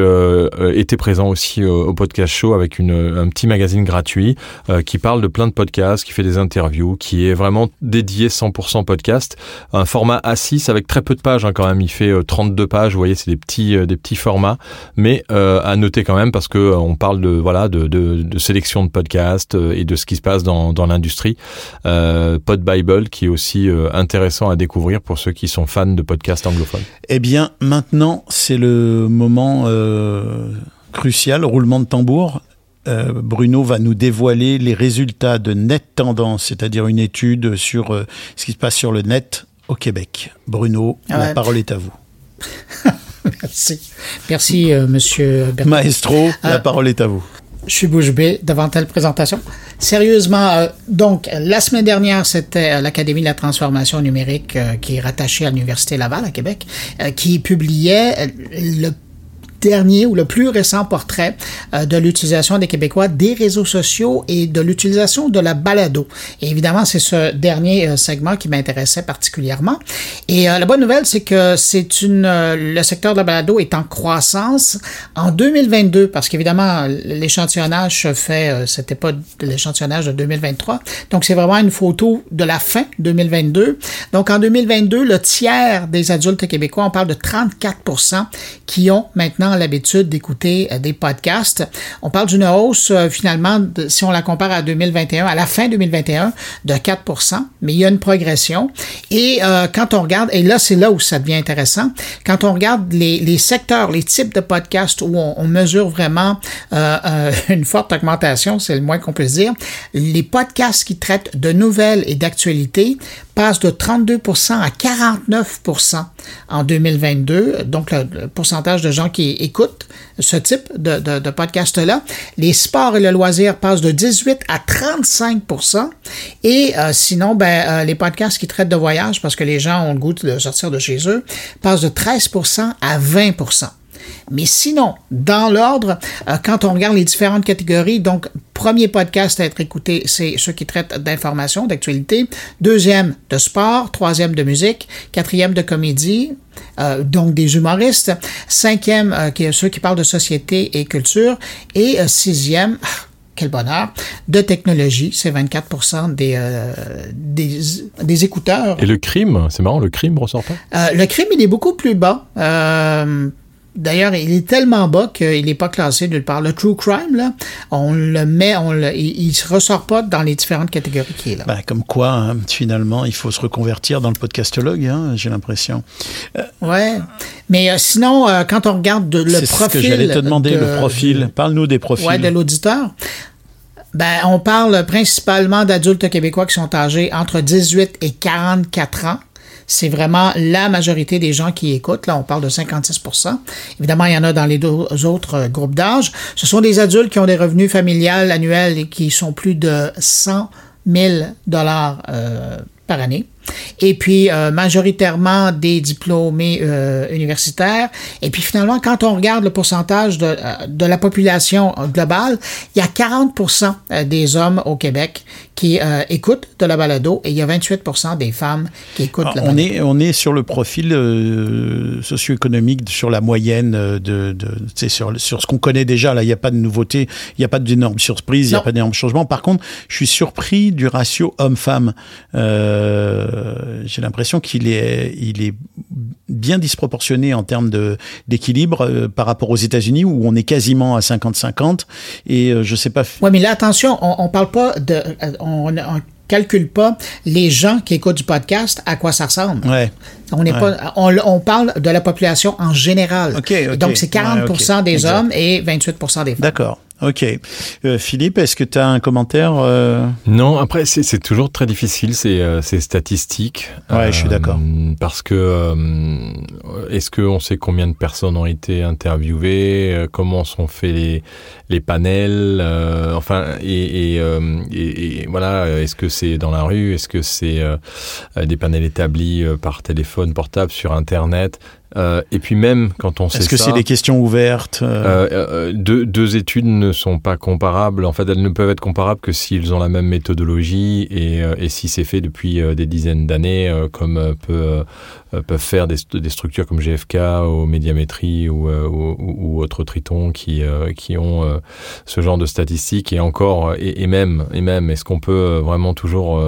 était présent aussi au, au podcast show avec une, un petit magazine gratuit euh, qui parle de plein de podcasts, qui fait des interviews, qui est vraiment dédié 100% podcast. Un format A6 avec très peu de pages hein, quand même. Il fait euh, 32 pages. Vous voyez, c'est des petits, euh, des petits formats, mais euh, à noter quand même parce que euh, on parle de voilà de, sélection de podcasts euh, et de ce qui se passe dans, dans l'industrie. Euh, Pod Bible qui est aussi euh, intéressant à découvrir pour ceux qui sont fans de podcasts anglophones. Eh bien, maintenant, c'est le moment euh, crucial, roulement de tambour. Euh, Bruno va nous dévoiler les résultats de Net Tendance, c'est-à-dire une étude sur euh, ce qui se passe sur le net au Québec. Bruno, la Ouais. parole est à vous. Merci. Merci, euh, monsieur Bertrand. Maestro, la Euh, parole est à vous. Je suis bouche bée devant telle présentation. Sérieusement, euh, donc, la semaine dernière, c'était l'Académie de la transformation numérique euh, qui est rattachée à l'Université Laval à Québec, euh, qui publiait le dernier ou le plus récent portrait euh, de l'utilisation des Québécois des réseaux sociaux et de l'utilisation de la balado. Et évidemment, c'est ce dernier euh, segment qui m'intéressait particulièrement. Et euh, la bonne nouvelle, c'est que c'est une le secteur de la balado est en croissance en 2022 parce qu'évidemment l'échantillonnage se fait c'était pas l'échantillonnage de 2023. Donc c'est vraiment une photo de la fin 2022. Donc en 2022, le tiers des adultes québécois, on parle de 34% qui ont maintenant l'habitude d'écouter euh, des podcasts. On parle d'une hausse euh, finalement, si on la compare à 2021, à la fin 2021, de 4 mais il y a une progression. Et euh, quand on regarde, et là c'est là où ça devient intéressant, quand on regarde les, les secteurs, les types de podcasts où on, mesure vraiment une forte augmentation, c'est le moins qu'on puisse dire, les podcasts qui traitent de nouvelles et d'actualités passent de 32% à 49% en 2022, donc le, pourcentage de gens qui écoutent ce type de podcast-là. Les sports et le loisir passent de 18 à 35% et euh, sinon, ben, euh, les podcasts qui traitent de voyage, parce que les gens ont le goût de sortir de chez eux, passent de 13% à 20 mais sinon, dans l'ordre, euh, quand on regarde les différentes catégories, donc premier podcast à être écouté, c'est ceux qui traitent d'information, d'actualité. Deuxième, de sport. Troisième, de musique. Quatrième, de comédie. euh, donc des humoristes. Cinquième, euh, qui est ceux qui parlent de société et culture. Et euh, sixième, ah, quel bonheur, de technologie. C'est 24 des, euh, des, des écouteurs. Et le crime, c'est marrant, le crime ressort pas? Euh, le crime, il est beaucoup plus bas. Euh, D'ailleurs, il est tellement bas qu'il n'est pas classé nulle part. Le true crime, là, on le met, on le, il ne se ressort pas dans les différentes catégories qui est là. Bah, comme quoi, hein, finalement, il faut se reconvertir dans le podcastologue, hein, j'ai l'impression. Ouais. Mais euh, sinon, euh, quand on regarde de- le C'est ce profil. que j'allais te demander, de- le profil. Parle-nous des profils. Ouais, de l'auditeur. Ben, on parle principalement d'adultes québécois qui sont âgés entre 18 et 44 ans. C'est vraiment la majorité des gens qui écoutent. Là, on parle de 56% Évidemment, il y en a dans les deux autres euh, groupes d'âge. Ce sont des adultes qui ont des revenus familiales annuels et qui sont plus de 100 000 dollars euh, par année. Et puis, euh, majoritairement des diplômés euh, universitaires. Et puis, finalement, quand on regarde le pourcentage de, euh, de la population globale, il y a 40% euh, des hommes au Québec qui euh, écoutent de la balado et il y a 28% des femmes qui écoutent Ah, la on, balado. est, on est sur le profil euh, socio-économique, sur la moyenne, de, de, sais, sur, sur ce qu'on connaît déjà. Là, il n'y a pas de nouveauté, il n'y a pas d'énormes surprises, il n'y a pas d'énormes changements. Par contre, je suis surpris du ratio homme-femme. Euh, J'ai l'impression qu'il est, il est bien disproportionné en termes d'équilibre euh, par rapport aux États-Unis où on est quasiment à 50-50. Et euh, je sais pas. Oui, mais là, attention, on, on parle pas de. euh, On, on calcule pas les gens qui écoutent du podcast à quoi ça ressemble. Ouais. On Ouais. pas, on, on parle de la population en général. Ok, ok. Donc, c'est 40 Ouais, ok. des Exact. hommes et 28 des femmes. D'accord. Ok. Euh, Philippe, est-ce que tu as un commentaire euh Non, après, c'est c'est toujours très difficile, ces, euh, ces statistiques. Ouais, je suis d'accord. Parce que, euh, est-ce qu'on sait combien de personnes ont été interviewées euh, Comment sont faits les, les panels euh, Enfin, et, et, euh, et- et voilà, est-ce que c'est dans la rue Est-ce que c'est euh, euh, des panels établis euh, par téléphone portable, sur Internet Euh, Et puis même quand on sait Est-ce que c'est des questions ouvertes euh, euh, deux, deux études ne sont pas comparables. En fait, elles ne peuvent être comparables que s'ils ont la même méthodologie et, et si c'est fait depuis des dizaines d'années, comme peut, peuvent faire des, st- des structures comme GFK ou Médiamétrie ou, ou, autres Triton qui, qui ont ce genre de statistiques. Et encore, et, et même, et même, est-ce qu'on peut vraiment toujours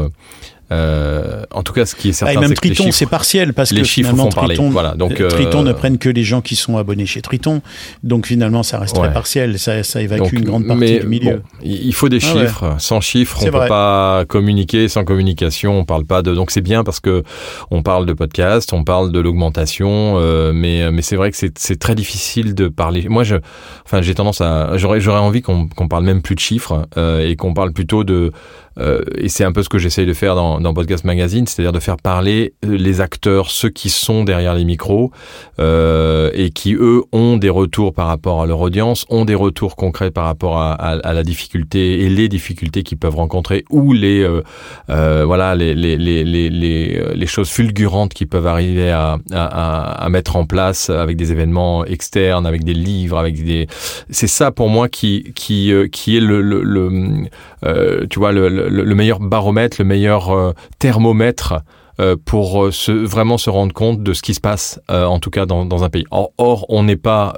euh, en tout cas, ce qui est ah, certain, et même Triton, chiffres- c'est partiel parce les que chiffres finalement font. Triton, Voilà, donc, euh, Triton euh, ne prennent que les gens qui sont abonnés chez Triton. Donc finalement, ça reste Ouais. très partiel. Ça, ça évacue Donc, une grande partie mais du milieu. bon, il faut des Ah ouais. chiffres. Sans chiffres, on C'est peut vrai. pas communiquer. Sans communication, on parle pas de. Donc c'est bien parce que on parle de podcast, on parle de l'augmentation, euh, mais mais c'est vrai que c'est très difficile de parler. Moi, je, enfin, j'ai tendance à, j'aurais j'aurais envie qu'on qu'on parle même plus de chiffres euh, et qu'on parle plutôt de. Euh, et c'est un peu ce que j'essaye de faire dans, dans Podcast Magazine, c'est-à-dire de faire parler euh, les acteurs, ceux qui sont derrière les micros, euh, et qui eux ont des retours par rapport à leur audience, ont des retours concrets par rapport à, à- à la difficulté et les difficultés qu'ils peuvent rencontrer ou les euh, euh, voilà les les, les, les, les, euh, choses fulgurantes qui peuvent arriver à, à, mettre en place avec des événements externes, avec des livres, avec des c'est ça pour moi qui qui qui est le, le, le, tu vois le, le, le meilleur baromètre, le meilleur euh, thermomètre euh, pour euh, vraiment se rendre compte de ce qui se passe, en tout cas dans, un pays. Or, on n'est pas,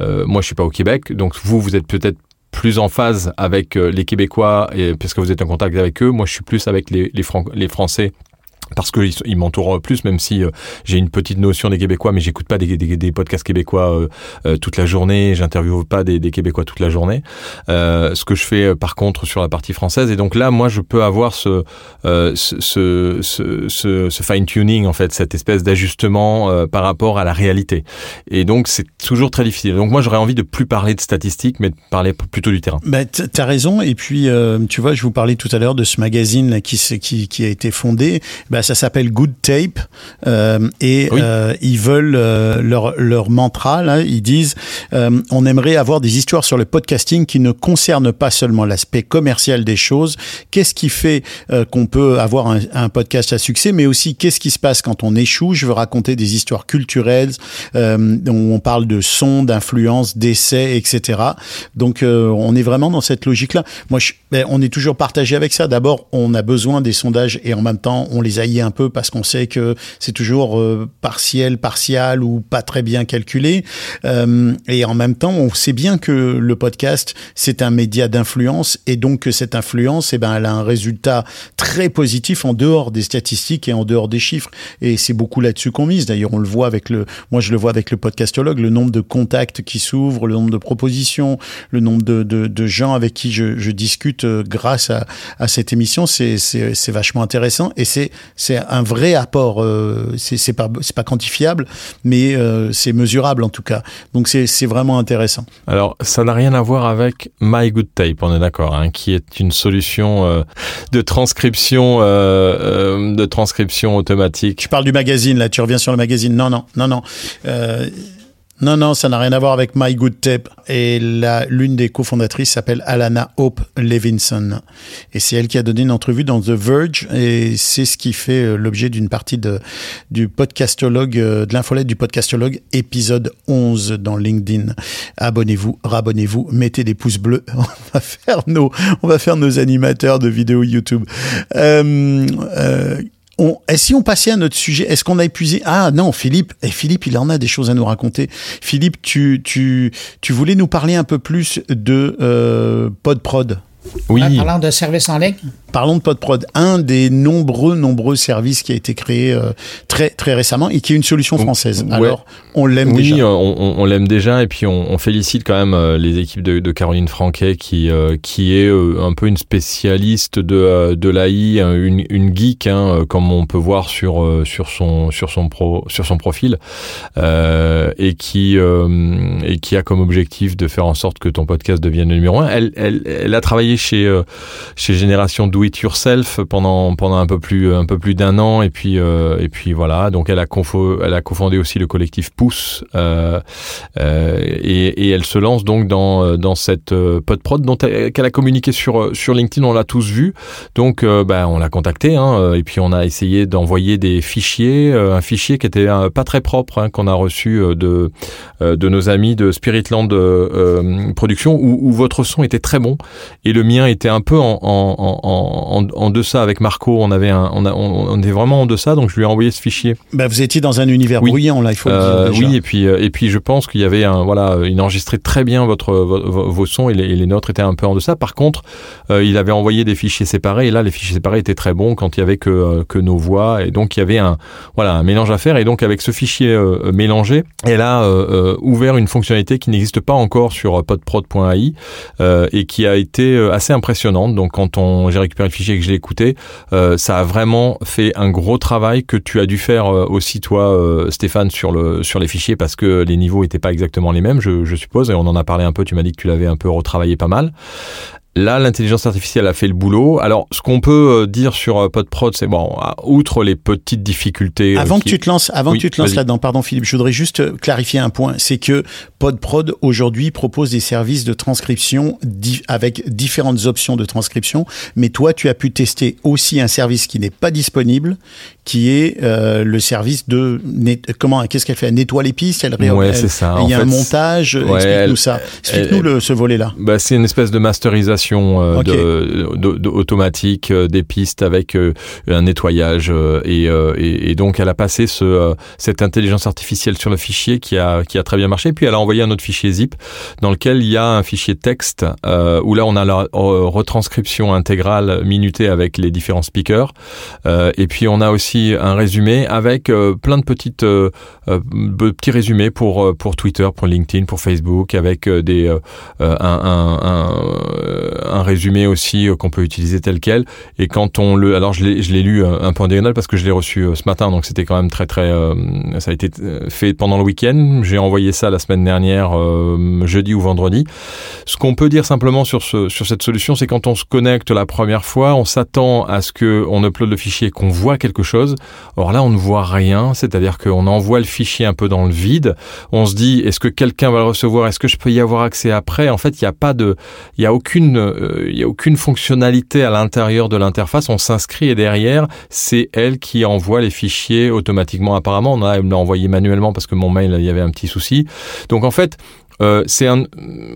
moi je suis pas au Québec, donc vous, vous êtes peut-être plus en phase avec les Québécois, et, parce vous êtes en contact avec eux. Moi, je suis plus avec les Français. Parce qu'ils ils m'entourent plus, même si euh, j'ai une petite notion des Québécois, mais j'écoute pas des, podcasts québécois euh, euh, toute la journée, j'interviewe pas des, Québécois toute la journée. Ce que je fais par contre sur la partie française, et donc là, moi, je peux avoir ce, fine-tuning, en fait, cette espèce d'ajustement par rapport à la réalité. Et donc, c'est toujours très difficile. Donc, moi, j'aurais envie de plus parler de statistiques, mais de parler plutôt du terrain. Bah, t- t'as raison. Et puis, tu vois, je vous parlais tout à l'heure de ce magazine qui a été fondé. Bah, ça s'appelle Good Tape. Euh, et Oui. euh, ils veulent euh, leur, leur mantra. Là, ils disent on aimerait avoir des histoires sur le podcasting qui ne concernent pas seulement l'aspect commercial des choses. Qu'est-ce qui fait qu'on peut avoir un, un podcast à succès, mais aussi qu'est-ce qui se passe quand on échoue? Je veux raconter des histoires culturelles où on parle de son, d'influence, d'essais, etc. Donc, on est vraiment dans cette logique-là. Moi, je, ben, on est toujours partagé avec ça. D'abord, on a besoin des sondages et en même temps, on les un peu parce qu'on sait que c'est toujours euh, partiel, partial ou pas très bien calculé. Euh, et en même temps, on sait bien que le podcast, c'est un média d'influence et donc que cette influence, eh ben, elle a un résultat très positif en dehors des statistiques et en dehors des chiffres. Et c'est beaucoup là-dessus qu'on mise. D'ailleurs, on le voit avec le, moi je le vois avec le podcastologue, le nombre de contacts qui s'ouvrent, le nombre de propositions, le nombre de, gens avec qui je, discute euh, grâce à, à cette émission, c'est vachement intéressant et c'est, c'est un vrai apport. Euh, c'est, pas, c'est pas quantifiable, mais euh, c'est mesurable en tout cas. Donc c'est, c'est vraiment intéressant. Alors, ça n'a rien à voir avec My Good Tape, on est d'accord, hein, qui est une solution euh, de transcription, euh, euh, de transcription automatique. Tu parles du magazine là, tu reviens sur le magazine. Non, non, non, non. Non, non, ça n'a rien à voir avec My Good Tape. Et l'une des cofondatrices s'appelle Alana Hope Levinson. Et c'est elle qui a donné une entrevue dans The Verge. Et c'est ce qui fait euh, l'objet d'une partie de, du podcastologue, euh, de l'infolette du podcastologue, épisode 11 dans LinkedIn. Abonnez-vous, rabonnez-vous, mettez des pouces bleus. On va faire nos, on va faire nos animateurs de vidéos YouTube. Euh, et si on passait à notre sujet, est-ce qu'on a épuisé? Ah non, Philippe, et Philippe, il en a des choses à nous raconter. Philippe, tu, tu, tu voulais nous parler un peu plus de euh, PodProd. Oui, En parlant de services en ligne? Parlons de PodProd, un des nombreux, nombreux services qui a été créé euh, très, très récemment et qui est une solution française. Ouais. Alors, on l'aime oui, déjà. euh, on, l'aime déjà et puis on, on félicite quand même euh, les équipes de, de Caroline Franquet qui euh, qui est un peu une spécialiste de de l'AI, une, une geek hein, comme on peut voir sur sur son sur son pro sur son profil euh, et qui euh, et qui a comme objectif de faire en sorte que ton podcast devienne le numéro un. Elle elle, elle a travaillé chez euh, chez Génération Do It Yourself pendant pendant un peu plus un peu plus d'un an. Et puis euh, et puis voilà. Donc elle a confo, elle a cofondé aussi le collectif Pouce euh, et, elle se lance donc dans dans cette euh, podprod dont elle, qu'elle a communiqué sur sur LinkedIn. On l'a tous vu. Donc bah, on l'a contacté hein, et puis on a essayé d'envoyer des fichiers un fichier qui était pas très propre hein, qu'on a reçu de de nos amis de Spiritland euh, Production où, où votre son était très bon. Et le mien était un peu en, en, en, deçà avec Marco. On avait un, on, a, on, on était vraiment en deçà, donc je lui ai envoyé ce fichier. Bah, vous étiez dans un univers Oui. bruyant, là, il faut Euh, le dire. déjà. oui, et puis euh, et puis je pense qu'il y avait un voilà, il enregistrait très bien votre vo- vo- vos sons et les, et les nôtres étaient un peu en deçà. Par contre, euh, il avait envoyé des fichiers séparés et là les fichiers séparés étaient très bons quand il y avait que euh, que nos voix et donc il y avait un voilà un mélange à faire et donc avec ce fichier euh, mélangé, elle a euh, euh, ouvert une fonctionnalité qui n'existe pas encore sur podprod.ai euh, et qui a été euh, assez impressionnante. Donc quand on j'ai récupéré le fichier et que je l'ai écouté, euh, ça a vraiment fait un gros travail que tu as dû faire euh, aussi toi euh, Stéphane sur le sur les fichiers parce que les niveaux étaient pas exactement les mêmes, je, je suppose et on en a parlé un peu, tu m'as dit que tu l'avais un peu retravaillé pas mal. Là, l'intelligence artificielle a fait le boulot. Alors, ce qu'on peut euh, dire sur euh, PodProd, c'est bon, outre les petites difficultés. euh, Avant qui- que tu te lances, avant Oui, que tu te lances là-dedans, pardon Philippe, je voudrais juste clarifier un point. C'est que PodProd aujourd'hui propose des services de transcription avec différentes options de transcription, mais toi tu as pu tester aussi un service qui n'est pas disponible, qui est euh, le service de comment qu'est-ce qu'elle fait? Elle nettoie les pistes, elle Ouais, c'est ça. Il y a En un fait, montage. ouais, Explique-nous ça. Explique-nous le- ce volet-là. Bah, c'est une espèce de masterisation euh, Ok. de, de- de- automatique euh, des pistes avec un nettoyage et, et, et donc elle a passé ce, cette intelligence artificielle sur le fichier qui a, qui a très bien marché. Puis elle a envoyé un autre fichier zip dans lequel il y a un fichier texte où là on a la retranscription intégrale minutée avec les différents speakers. Et puis on a aussi un résumé avec euh, plein de petites euh, euh, petits résumés pour pour Twitter, pour LinkedIn, pour Facebook, avec des un, un, résumé aussi qu'on peut utiliser tel quel. Et quand on le, alors je l'ai lu un peu en diagonale parce que je l'ai reçu ce matin, donc c'était quand même très très, ça a été fait pendant le week-end. J'ai envoyé ça la semaine dernière, jeudi ou vendredi. Ce qu'on peut dire simplement sur ce sur cette solution, c'est quand on se connecte la première fois, on s'attend à ce que on upload le fichier, qu'on voit quelque chose. Or là, on ne voit rien, c'est-à-dire qu'on envoie le fichier un peu dans le vide. On se dit, est-ce que quelqu'un va le recevoir? Est-ce que je peux y avoir accès après? En fait, il n'y a pas de, il y a aucune, euh, il y a aucune fonctionnalité à l'intérieur de l'interface. On s'inscrit et derrière, c'est elle qui envoie les fichiers automatiquement. Apparemment, on a, me l'a envoyé manuellement parce que mon mail, il y avait un petit souci. Donc en fait, euh, c'est un,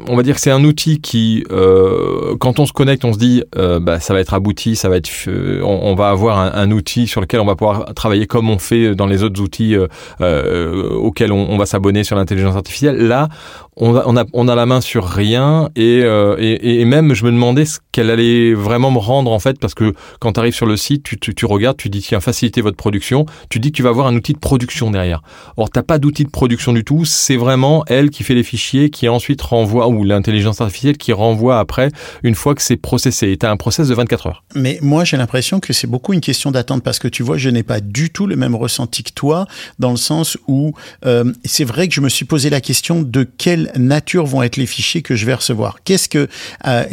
on va dire que c'est un outil qui, euh, quand on se connecte, on se dit, euh, bah, ça va être abouti, ça va être, euh, on, on va avoir un, outil sur lequel on va pouvoir travailler comme on fait dans les autres outils euh, auxquels on, va s'abonner sur l'intelligence artificielle. Là, on a, on a, on a la main sur rien et, et, et même je me demandais ce qu'elle allait vraiment me rendre en fait parce que quand tu arrives sur le site, tu, tu, tu regardes, tu dis tiens faciliter votre production, tu dis que tu vas avoir un outil de production derrière. Or t'as pas d'outil de production du tout, c'est vraiment elle qui fait les fichiers, qui ensuite renvoie ou l'intelligence artificielle qui renvoie après une fois que c'est processé. Et t'as un process de 24 heures. Mais moi, j'ai l'impression que c'est beaucoup une question d'attente parce que tu vois, je n'ai pas du tout le même ressenti que toi dans le sens où euh, c'est vrai que je me suis posé la question de quelle nature vont être les fichiers que je vais recevoir. Qu'est-ce que, euh,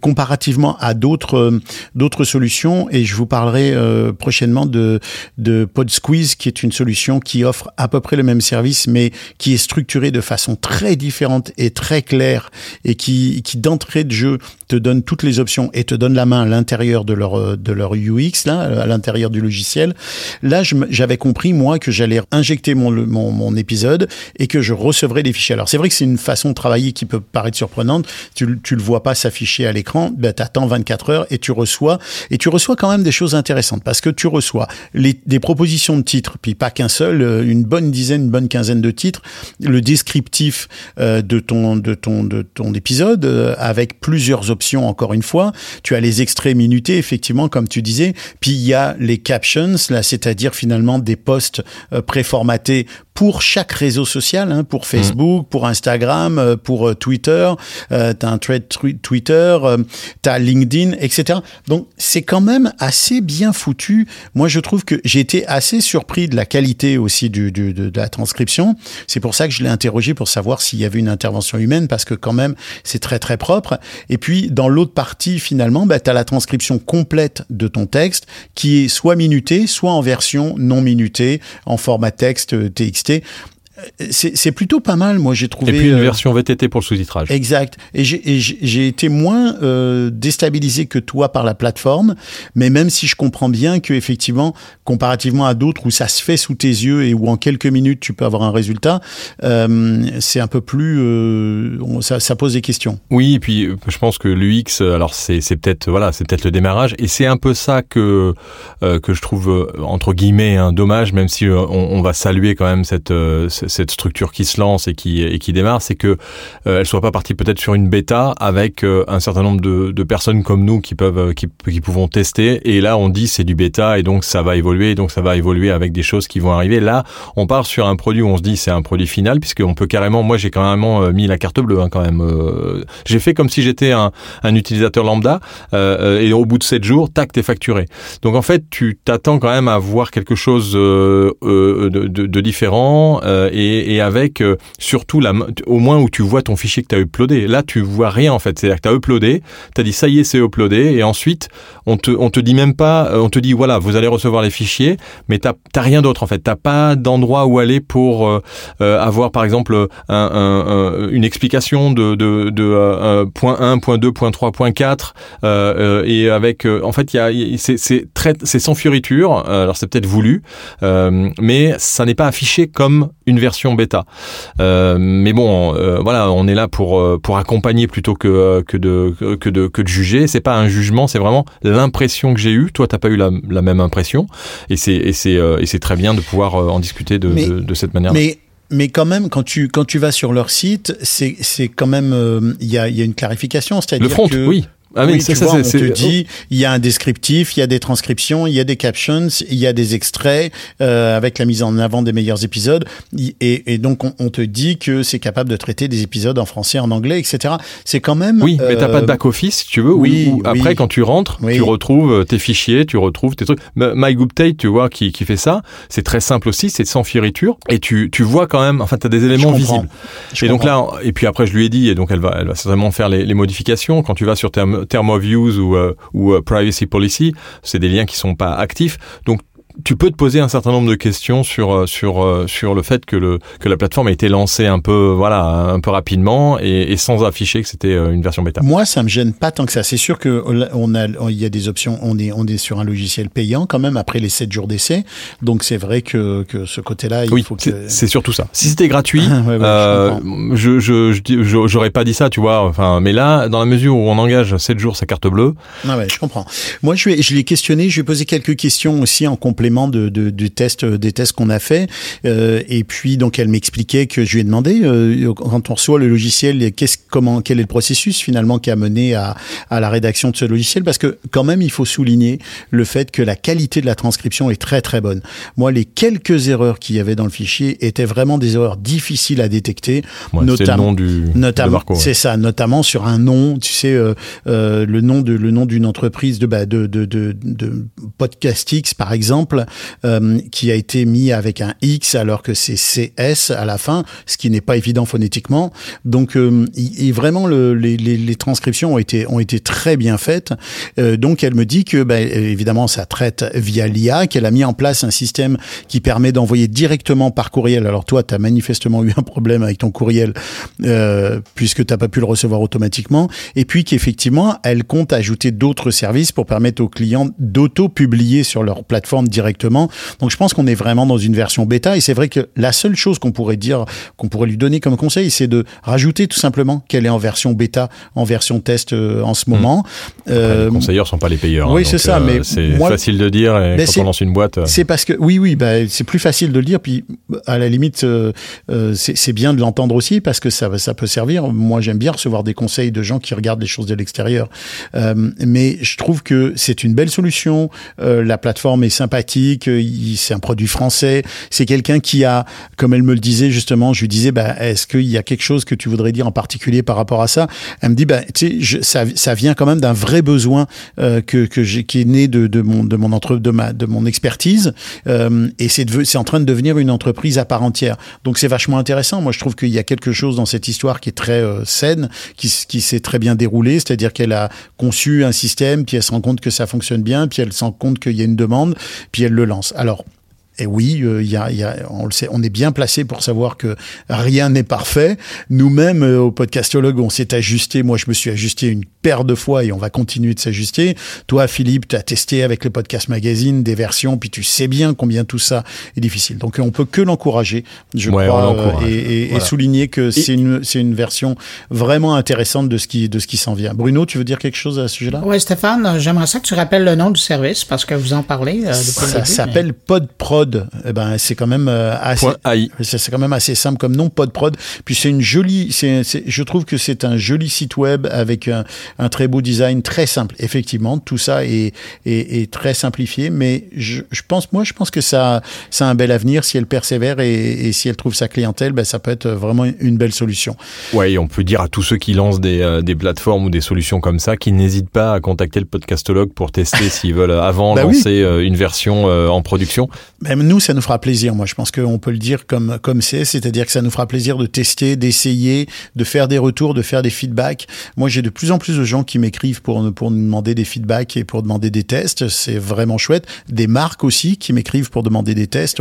comparativement à d'autres euh, d'autres solutions, et je vous parlerai prochainement de de PodSqueeze, qui est une solution qui offre à peu près le même service, mais qui est structurée de façon très différente et très claire, et qui qui d'entrée de jeu te donne toutes les options et te donne la main à l'intérieur de leur euh, de leur UX là, à l'intérieur du logiciel. Là, j'avais compris moi que j'allais injecter mon, mon mon épisode et que je recevrais des fichiers. Alors c'est vrai que c'est une façon de travailler qui peut paraître surprenante. Tu, tu le vois pas s'afficher à l'écran, ben, tu attends 24 heures et tu reçois. Et tu reçois quand même des choses intéressantes parce que tu reçois les, des propositions de titres, puis pas qu'un seul, euh, une bonne dizaine, une bonne quinzaine de titres, le descriptif euh, de ton de ton de ton épisode euh, avec plusieurs options encore une fois. Tu as les extraits minutés effectivement comme tu disais, puis il y a les captions là, c'est-à-dire finalement des posts euh, préformatés pour chaque réseau social, hein, pour Facebook, pour Instagram, euh, pour euh, Twitter, euh, t'as un thread Twitter, euh, t'as LinkedIn, etc. Donc c'est quand même assez bien foutu. Moi je trouve que j'ai été assez surpris de la qualité aussi du, du- de, de la transcription. C'est pour ça que je l'ai interrogé pour savoir s'il y avait une intervention humaine parce que quand même c'est très très propre. Et puis dans l'autre partie finalement, bah, t'as la transcription complète de ton texte qui est soit minutée, soit en version non minutée, en format texte TXT. Euh, C'est plutôt pas mal, moi j'ai Et trouvé. puis une euh, version VTT pour le sous-titrage. Exact. Et j'ai- et été moins euh, déstabilisé que toi par la plateforme, mais même si je comprends bien que effectivement, comparativement à d'autres où ça se fait sous tes yeux et où en quelques minutes tu peux avoir un résultat, euh, c'est un peu plus, euh, ça, ça pose des questions. Oui, et puis je pense que l'UX, alors c'est peut-être voilà, c'est peut-être le démarrage, et c'est un peu ça que que je trouve entre guillemets un dommage, même si on, on va saluer quand même cette cette structure qui se lance et qui et qui démarre, c'est que euh, elle soit pas partie peut-être sur une bêta avec euh, un certain nombre de, personnes comme nous qui peuvent euh, qui, qui pouvons tester, et là on dit c'est du bêta et donc ça va évoluer, et donc ça va évoluer avec des choses qui vont arriver. Là, on part sur un produit où on se dit c'est un produit final, puisqu'on peut carrément, moi j'ai carrément euh, mis la carte bleue hein, quand même. j'ai fait comme si j'étais un, un utilisateur lambda, et au bout de 7 jours, tac, t'es facturé. Donc en fait, tu t'attends quand même à voir quelque chose de, différent, et, avec euh, surtout au moins où tu vois ton fichier que tu as uploadé. Là, tu vois rien en fait. C'est-à-dire que tu as uploadé, tu as dit ça y est, c'est uploadé, et ensuite, on te, on te dit même pas, euh, on te dit voilà, vous allez recevoir les fichiers, mais t'as t'as rien d'autre en fait. T'as pas d'endroit où aller pour euh, avoir par exemple un, un- un- une explication de, de, de point 1, point 2, point 3, point 4 euh, euh, et avec en fait c'est sans fioriture. Alors c'est peut-être voulu, mais ça n'est pas affiché comme une version bêta. Euh, mais bon, euh, voilà, on est là pour euh, pour accompagner plutôt que que de que de que de juger. C'est pas un jugement, c'est vraiment l'impression que j'ai eue. Toi, t'as pas eu la, la même impression, et c'est et c'est et c'est très bien de pouvoir en discuter de, Mais- de, de cette manière. Mais mais quand même, quand tu quand tu vas sur leur site, c'est c'est quand même euh, il y a il y a une clarification, c'est-à-dire Le front, que oui. Ah oui, oui, ça, tu ça, vois, on te dit, il y a un descriptif, il y a des transcriptions, il y a des captions, il y a des extraits euh, avec la mise en avant des meilleurs épisodes. Et, et donc, on, on te dit que c'est capable de traiter des épisodes en français, en anglais, etc. C'est quand même... Oui, mais t'as euh, pas de back office si tu veux. ou- oui, ou après, oui. quand tu rentres, Oui. tu retrouves euh, tes fichiers, tu retrouves tes trucs. MyGoopTate, tu vois, qui, qui fait ça, c'est très simple aussi, c'est sans fioriture, et tu, tu vois quand même, enfin, t'as des éléments Je visibles. je et donc là, et puis après, je lui ai dit, et donc elle va, elle va certainement faire les, les modifications. Quand tu vas sur Term, Term of Use ou, euh, ou euh, Privacy Policy, c'est des liens qui sont pas actifs. Donc tu peux te poser un certain nombre de questions sur euh, sur euh, sur le fait que le que la plateforme a été lancée un peu voilà un peu rapidement et, et sans afficher que c'était euh, une version bêta. Moi, ça me gêne pas tant que ça. C'est sûr que on a, il y a des options. On est, on est sur un logiciel payant quand même après les 7 jours d'essai. Donc c'est vrai que, que ce côté-là, il Oui, faut que. c'est c'est surtout ça. Si c'était gratuit, Ouais, ouais, je euh, je je je- j'aurais pas dit ça, tu vois. Enfin, mais là, dans la mesure où on engage 7 jours sa carte bleue, Ah ouais, je comprends. Moi, je, vais, je l'ai questionné, je lui ai posé quelques questions aussi en complément de, de, du test, des tests qu'on a fait. Euh, et puis, donc, elle m'expliquait que je lui ai demandé, euh, quand on reçoit le logiciel, qu'est-ce, comment, quel est le processus finalement qui a mené à, à la rédaction de ce logiciel Parce que quand même, il faut souligner le fait que la qualité de la transcription est très très bonne. Moi, les quelques erreurs qu'il y avait dans le fichier étaient vraiment des erreurs difficiles à détecter, ouais, c'est notamment du notamment ouais. c'est ça notamment sur un nom tu sais euh, euh, le nom de le nom d'une entreprise de bah, de de de, de Podcastix par exemple euh, qui a été mis avec un X alors que c'est CS à la fin ce qui n'est pas évident phonétiquement. Donc euh, vraiment le, les, les, transcriptions ont été ont été très bien faites. Euh, donc elle me dit que bah, évidemment ça traite via l'IA qu'elle a mis en place un système qui permet d'envoyer directement par courriel. Alors toi tu as manifestement eu un problème avec ton courriel euh, puisque tu n'as pas pu le recevoir automatiquement, et puis qu'effectivement, elle compte ajouter d'autres services pour permettre aux clients d'auto-publier sur leur plateforme directement. Donc je pense qu'on est vraiment dans une version bêta et c'est vrai que la seule chose qu'on pourrait dire, qu'on pourrait lui donner comme conseil, c'est de rajouter tout simplement qu'elle est en version bêta, en version test euh, en ce moment. Euh, les conseilleurs sont pas les payeurs. oui, hein, c'est ça, mais c'est facile de dire et Ben, quand on lance une boîte. euh, C'est parce que oui, oui, bah, c'est plus facile de le dire. Puis à la limite, euh, euh, c'est bien de l'entendre aussi parce que ça, ça peut servir. Moi, j'aime bien recevoir des conseils de gens qui regardent les choses de l'extérieur. Euh, mais je trouve que c'est une belle solution. Euh, la plateforme est sympathique. Euh, C'est un produit français. C'est quelqu'un qui a, comme elle me le disait justement, je lui disais, bah, est-ce qu'il y a quelque chose que tu voudrais dire en particulier par rapport à ça? Elle me dit, bah, tu sais, je- ça, ça vient quand même d'un vrai besoin euh, que, que j'ai, qui est né de, de mon de mon entre de ma de mon expertise euh, et c'est de- c'est en train de devenir une entreprise à part entière. Donc c'est vachement intéressant. Moi je trouve qu'il y a quelque chose dans cette histoire qui est très euh, saine, qui qui s'est très bien déroulée, c'est-à-dire qu'elle a conçu un système, puis elle se rend compte que ça fonctionne bien, puis elle se rend compte qu'il y a une demande, puis elle le lance. Alors et oui, on est bien placé pour savoir que rien n'est parfait. Nous-mêmes, euh, au podcastologue, on s'est ajusté. Moi, je me suis ajusté une paire de fois et on va continuer de s'ajuster. Toi, Philippe, tu as testé avec le podcast magazine des versions, puis tu sais bien combien tout ça est difficile. Donc, on peut que l'encourager, je Ouais, crois, euh, et, et- et Voilà. souligner que c'est une, c'est une version vraiment intéressante de ce qui, de ce qui s'en vient. Bruno, tu veux dire quelque chose à ce sujet-là? Oui, Stéphane, j'aimerais ça que tu rappelles le nom du service parce que vous en parlez euh, depuis le Ça début, s'appelle PodProd. Eh ben, c'est quand même euh, assez. C'est c'est quand même assez simple comme nom, PodProd. Puis c'est une jolie, c'est, c'est- je trouve que c'est un joli site web avec un, un très beau design, très simple. Effectivement, tout ça est, est, est très simplifié, mais je, je pense, moi, je pense que ça, ça a un bel avenir si elle persévère et, et si elle trouve sa clientèle, ben, ça peut être vraiment une belle solution. Et on peut dire à tous ceux qui lancent des, euh, des plateformes ou des solutions comme ça qu'ils n'hésitent pas à contacter le podcastologue pour tester s'ils veulent avant Bah oui. lancer euh, une version euh, en production. Même nous, ça nous fera plaisir. Moi, je pense qu'on peut le dire comme comme c'est, c'est-à-dire que ça nous fera plaisir de tester, d'essayer, de faire des retours, de faire des feedbacks. Moi, j'ai de plus en plus de gens qui m'écrivent pour pour nous demander des feedbacks et pour demander des tests. C'est vraiment chouette. Des marques aussi qui m'écrivent pour demander des tests.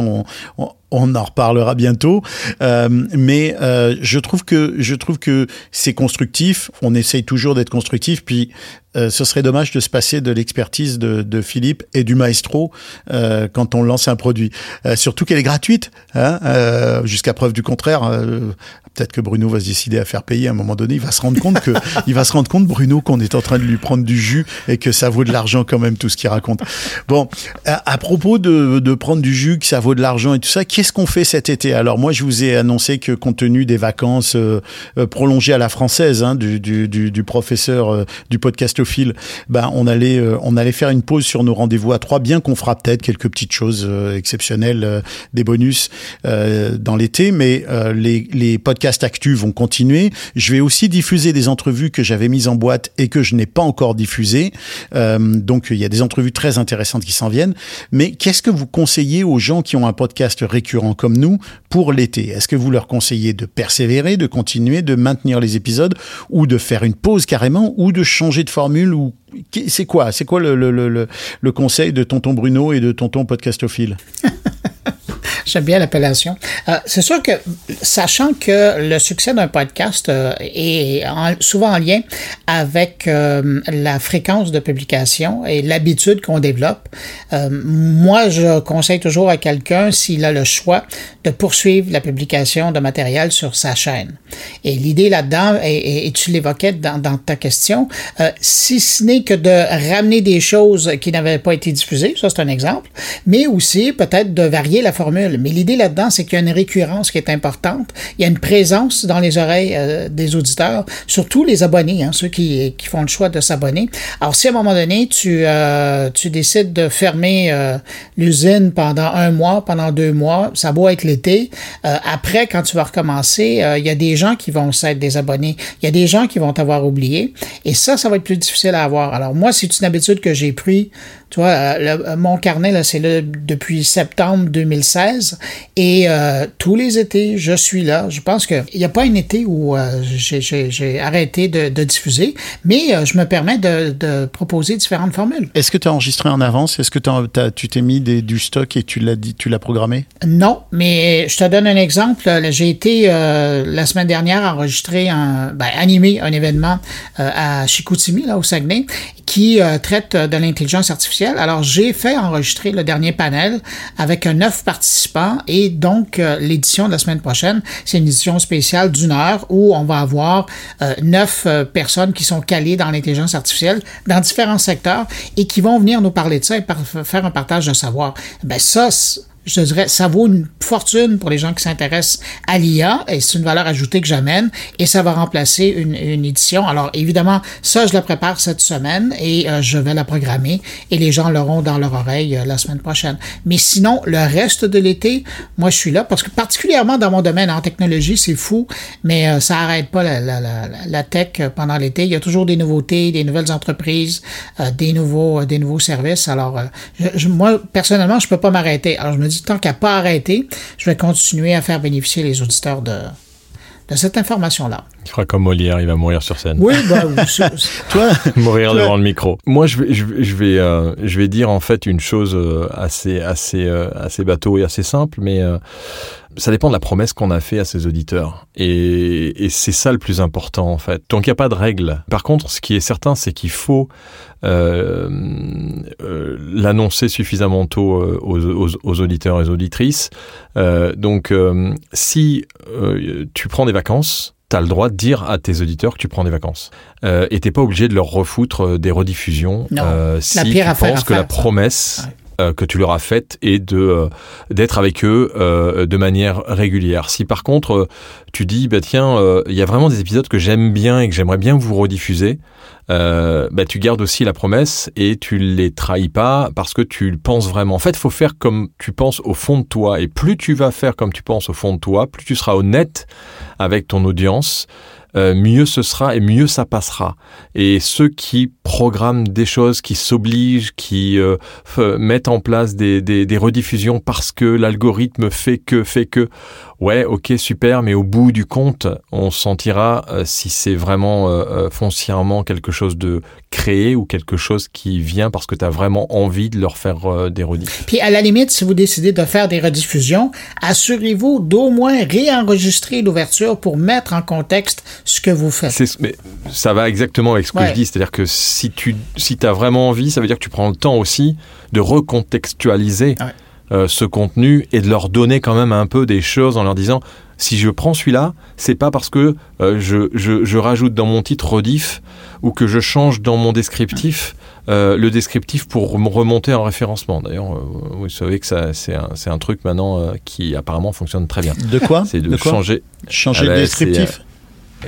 On en reparlera bientôt, Euh, mais euh, je trouve que je trouve que c'est constructif. On essaye toujours d'être constructif. Puis euh, ce serait dommage de se passer de l'expertise de, de Philippe et du maestro euh, quand on lance un produit. Euh, surtout qu'elle est gratuite, hein, euh, jusqu'à preuve du contraire. euh, Peut-être que Bruno va se décider à faire payer à un moment donné. Il va se rendre compte que, il va se rendre compte, Bruno, qu'on est en train de lui prendre du jus et que ça vaut de l'argent quand même tout ce qu'il raconte. Bon, à, à propos de, de prendre du jus, que ça vaut de l'argent et tout ça, qu'est-ce qu'on fait cet été? Alors moi, je vous ai annoncé que compte tenu des vacances euh, euh, prolongées à la française hein, du, du, du, du professeur euh, du podcastophile, ben on allait euh, on allait faire une pause sur nos rendez-vous à trois, bien qu'on fera peut-être quelques petites choses euh, exceptionnelles, des bonus dans l'été, mais les, les podcasts actus vont continuer. Je vais aussi diffuser des entrevues que j'avais mises en boîte et que je n'ai pas encore diffusées. Donc il y a des entrevues très intéressantes qui s'en viennent. Mais qu'est-ce que vous conseillez aux gens qui ont un podcast récurrent comme nous pour l'été. Est-ce que vous leur conseillez de persévérer, de continuer, de maintenir les épisodes ou de faire une pause carrément ou de changer de formule ou c'est quoi C'est quoi le, le, le, le- le conseil de tonton Bruno et de tonton podcastophile? J'aime bien l'appellation. Euh, c'est sûr que, sachant que le succès d'un podcast euh, est en- souvent en lien avec euh, la fréquence de publication et l'habitude qu'on développe, euh, moi, je conseille toujours à quelqu'un, s'il a le choix, de poursuivre la publication de matériel sur sa chaîne. Et l'idée là-dedans, et, tu l'évoquais dans, ta question, si ce n'est que de ramener des choses qui n'avaient pas été diffusées, ça c'est un exemple, mais aussi peut-être de varier la formule. Mais l'idée là-dedans, c'est qu'il y a une récurrence qui est importante. Il y a une présence dans les oreilles euh, des auditeurs, surtout les abonnés, hein, ceux qui, font le choix de s'abonner. Alors si à un moment donné, tu, euh, décides de fermer euh, l'usine pendant un mois, pendant deux mois, ça doit être l'été. Après, quand tu vas recommencer, il y a des gens qui vont s'être désabonnés. Il y a des gens qui vont t'avoir oublié. Et ça, ça va être plus difficile à avoir. Alors moi, c'est une habitude que j'ai pris. Tu vois, euh, le- mon carnet, là, c'est là depuis septembre 2016. Et euh, tous les étés, je suis là. Je pense qu'il n'y a pas un été où euh, j'ai- arrêté de, de diffuser, mais euh, je me permets de, de proposer différentes formules. Est-ce que tu as enregistré en avance? Est-ce que tu t'es mis des, du stock et tu l'as dit, tu l'as programmé? Non, mais je te donne un exemple. J'ai été euh, la semaine dernière enregistrer un, ben, animer un événement euh, à Chicoutimi, là au Saguenay, qui euh, traite de l'intelligence artificielle Alors, j'ai fait enregistrer le dernier panel avec neuf participants et donc euh, l'édition de la semaine prochaine, c'est une édition spéciale d'une heure où on va avoir euh, neuf euh, personnes qui sont calées dans l'intelligence artificielle dans différents secteurs et qui vont venir nous parler de ça et faire un partage de savoir. Ben ça, je dirais, ça vaut une fortune pour les gens qui s'intéressent à l'IA et c'est une valeur ajoutée que j'amène et ça va remplacer une, une édition. Alors évidemment, ça, je la prépare cette semaine et euh, je vais la programmer et les gens l'auront dans leur oreille euh, la semaine prochaine. Mais sinon, le reste de l'été, moi, je suis là parce que particulièrement dans mon domaine en technologie, c'est fou, mais euh, ça arrête pas la, la, la, la tech pendant l'été. Il y a toujours des nouveautés, des nouvelles entreprises, des nouveaux, des nouveaux services. Alors, je- moi, personnellement, je peux pas m'arrêter. Alors, je me dis, tant qu'à pas arrêter, je vais continuer à faire bénéficier les auditeurs de, de cette information-là. Il fera comme Molière, il va mourir sur scène. Oui, ben, c'est- Toi, mourir devant le micro. Moi, je vais, je, vais- je vais, euh, je vais dire en fait une chose euh, assez, assez, euh, assez bateau et assez simple, mais euh, ça dépend de la promesse qu'on a fait à ses auditeurs. Et, et c'est ça le plus important en fait. Donc il n'y a pas de règle. Par contre, ce qui est certain, c'est qu'il faut l'annoncer suffisamment tôt euh, aux, aux, aux auditeurs et aux auditrices. Euh, donc euh, si euh, tu prends des vacances, tu as le droit de dire à tes auditeurs que tu prends des vacances. Euh, et t'es pas obligé de leur refoutre euh, des rediffusions Non. euh, si pire tu penses que la promesse Ouais. Euh, que tu leur as faite est de euh, d'être avec eux euh, de manière régulière. Si par contre tu dis bah tiens il y a vraiment des épisodes que j'aime bien et que j'aimerais bien vous rediffuser, bah tu gardes aussi la promesse et tu les trahis pas parce que tu le penses vraiment. En fait, faut faire comme tu penses au fond de toi et plus tu vas faire comme tu penses au fond de toi, plus tu seras honnête avec ton audience. Euh, mieux ce sera et mieux ça passera. Et ceux qui programment des choses, qui s'obligent, qui euh, mettent en place des, des, des rediffusions parce que l'algorithme fait que, fait que, ouais, ok, super, mais au bout du compte, on sentira euh, si c'est vraiment euh, foncièrement quelque chose de créé ou quelque chose qui vient parce que tu as vraiment envie de leur faire euh, des rediff. Puis à la limite, si vous décidez de faire des rediffusions, assurez-vous d'au moins réenregistrer l'ouverture pour mettre en contexte ce que vous faites. Mais ça va exactement avec ce que Ouais. je dis, c'est-à-dire que si tu si as vraiment envie, ça veut dire que tu prends le temps aussi de recontextualiser Ouais. euh, ce contenu et de leur donner quand même un peu des choses en leur disant si je prends celui-là, c'est pas parce que euh, je, je, je rajoute dans mon titre rediff ou que je change dans mon descriptif euh, le descriptif pour remonter en référencement. D'ailleurs, euh, vous savez que ça c'est un, c'est un truc maintenant euh, qui apparemment fonctionne très bien. de quoi? C'est de, De quoi? changer Changer Ah le ben, descriptif?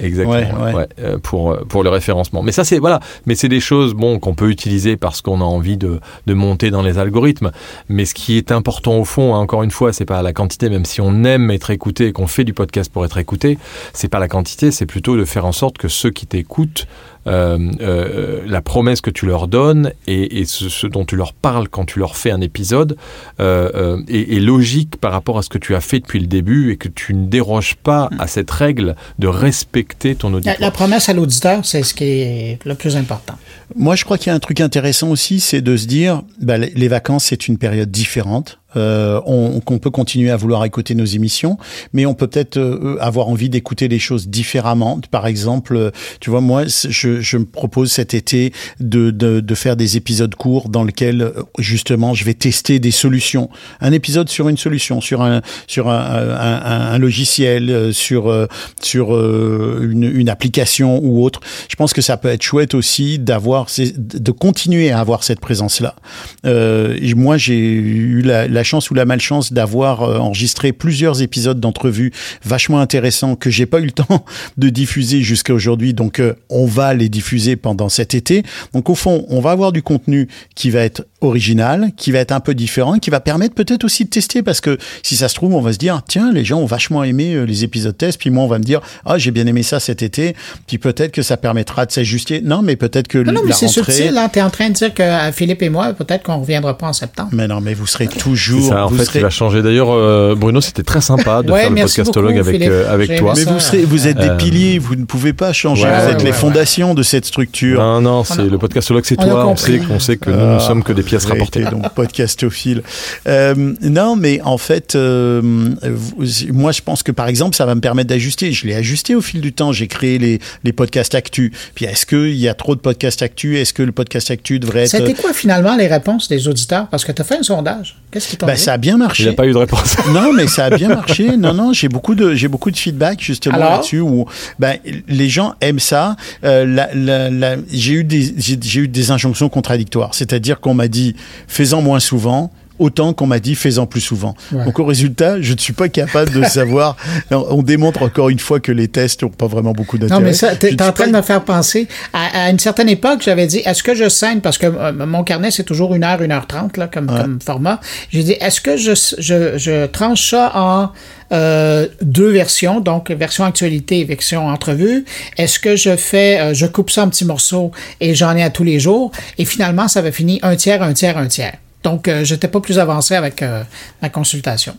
Exactement, Ouais, ouais, ouais. ouais, euh, pour pour le référencement. Mais ça c'est voilà, mais c'est des choses bon qu'on peut utiliser parce qu'on a envie de de monter dans les algorithmes. Mais ce qui est important au fond, hein, encore une fois, c'est pas la quantité. Même si on aime être écouté et qu'on fait du podcast pour être écouté, c'est pas la quantité, c'est plutôt de faire en sorte que ceux qui t'écoutent la promesse que tu leur donnes et, et ce, ce dont tu leur parles quand tu leur fais un épisode euh, euh, est, est logique par rapport à ce que tu as fait depuis le début et que tu ne déroges pas à cette règle de respecter ton La, auditoire. la promesse à l'auditeur, c'est ce qui est le plus important. Moi, je crois qu'il y a un truc intéressant aussi, c'est de se dire, bah, les vacances, c'est une période différente. Euh, on, qu'on peut continuer à vouloir écouter nos émissions, mais on peut peut-être euh, avoir envie d'écouter les choses différemment. Par exemple, euh, tu vois, moi, je, je me propose cet été de, de, de faire des épisodes courts dans lesquels, euh, justement, je vais tester des solutions. Un épisode sur une solution, sur un sur un, un, un- logiciel, euh, sur euh, sur euh, une, une application ou autre. Je pense que ça peut être chouette aussi d'avoir de continuer à avoir cette présence là. Euh, moi, j'ai eu la, la chance ou la malchance d'avoir euh, enregistré plusieurs épisodes d'entrevues vachement intéressants que j'ai pas eu le temps de diffuser jusqu'à aujourd'hui. Donc, euh, on va les diffuser pendant cet été. Donc, au fond, on va avoir du contenu qui va être original, qui va être un peu différent, qui va permettre peut-être aussi de tester parce que si ça se trouve, on va se dire tiens, les gens ont vachement aimé euh, les épisodes test, puis moi on va me dire ah j'ai bien aimé ça cet été, puis peut-être que ça permettra de s'ajuster. Non, mais peut-être que Non, non, mais c'est rentrée. subtil. Hein? Tu es en train de dire que Philippe et moi, peut-être qu'on ne reviendra pas en septembre. Mais non, mais vous serez toujours jour. Ça, en vous fait, serez- il va changer. D'ailleurs, euh, Bruno, c'était très sympa de Ouais, faire le podcastologue beaucoup, avec, euh, avec toi. Mais vous, serez, vous êtes des Euh, piliers, vous ne pouvez pas changer, Ouais, vous êtes ouais, les ouais. fondations de cette structure. Non, non, On c'est a- le podcastologue, c'est on toi. On sait qu'on sait que nous, nous sommes que des pièces rapportées. Donc podcastophile. Euh, non, mais en fait, euh, vous- moi, je pense que par exemple, ça va me permettre d'ajuster. Je l'ai ajusté au fil du temps. J'ai créé les, les podcasts actu. Puis est-ce qu'il y a trop de podcasts actu? Est-ce que le podcast actu devrait être C'était quoi finalement les réponses des auditeurs? Parce que tu as fait un sondage. Qu'est-ce qui Ben, ça a bien Il marché. n'a pas eu de réponse. Non, mais ça a bien marché. Non, non, j'ai beaucoup de j'ai beaucoup de feedback justement Alors là-dessus où ben les gens aiment ça. Euh, la- la- la- j'ai eu des j'ai j'ai eu des injonctions contradictoires. C'est-à-dire qu'on m'a dit fais-en moins souvent. Autant qu'on m'a dit fais-en plus souvent. Ouais. Donc au résultat, je ne suis pas capable de savoir. On on démontre encore une fois que les tests n'ont pas vraiment beaucoup d'intérêt. Non, mais ça, t'es en train pas- de me faire penser. À, à une certaine époque, j'avais dit, est-ce que je scène, parce que euh, mon carnet, c'est toujours une heure, une heure trente, là, comme, comme format. J'ai dit, est-ce que je, je, je tranche ça en euh, deux versions, donc version actualité et version entrevue? Est-ce que je fais, euh, je coupe ça en petits morceaux et j'en ai à tous les jours? Et finalement, ça avait fini un tiers, un tiers, un tiers. Donc, euh, j'étais pas plus avancé avec euh, ma consultation.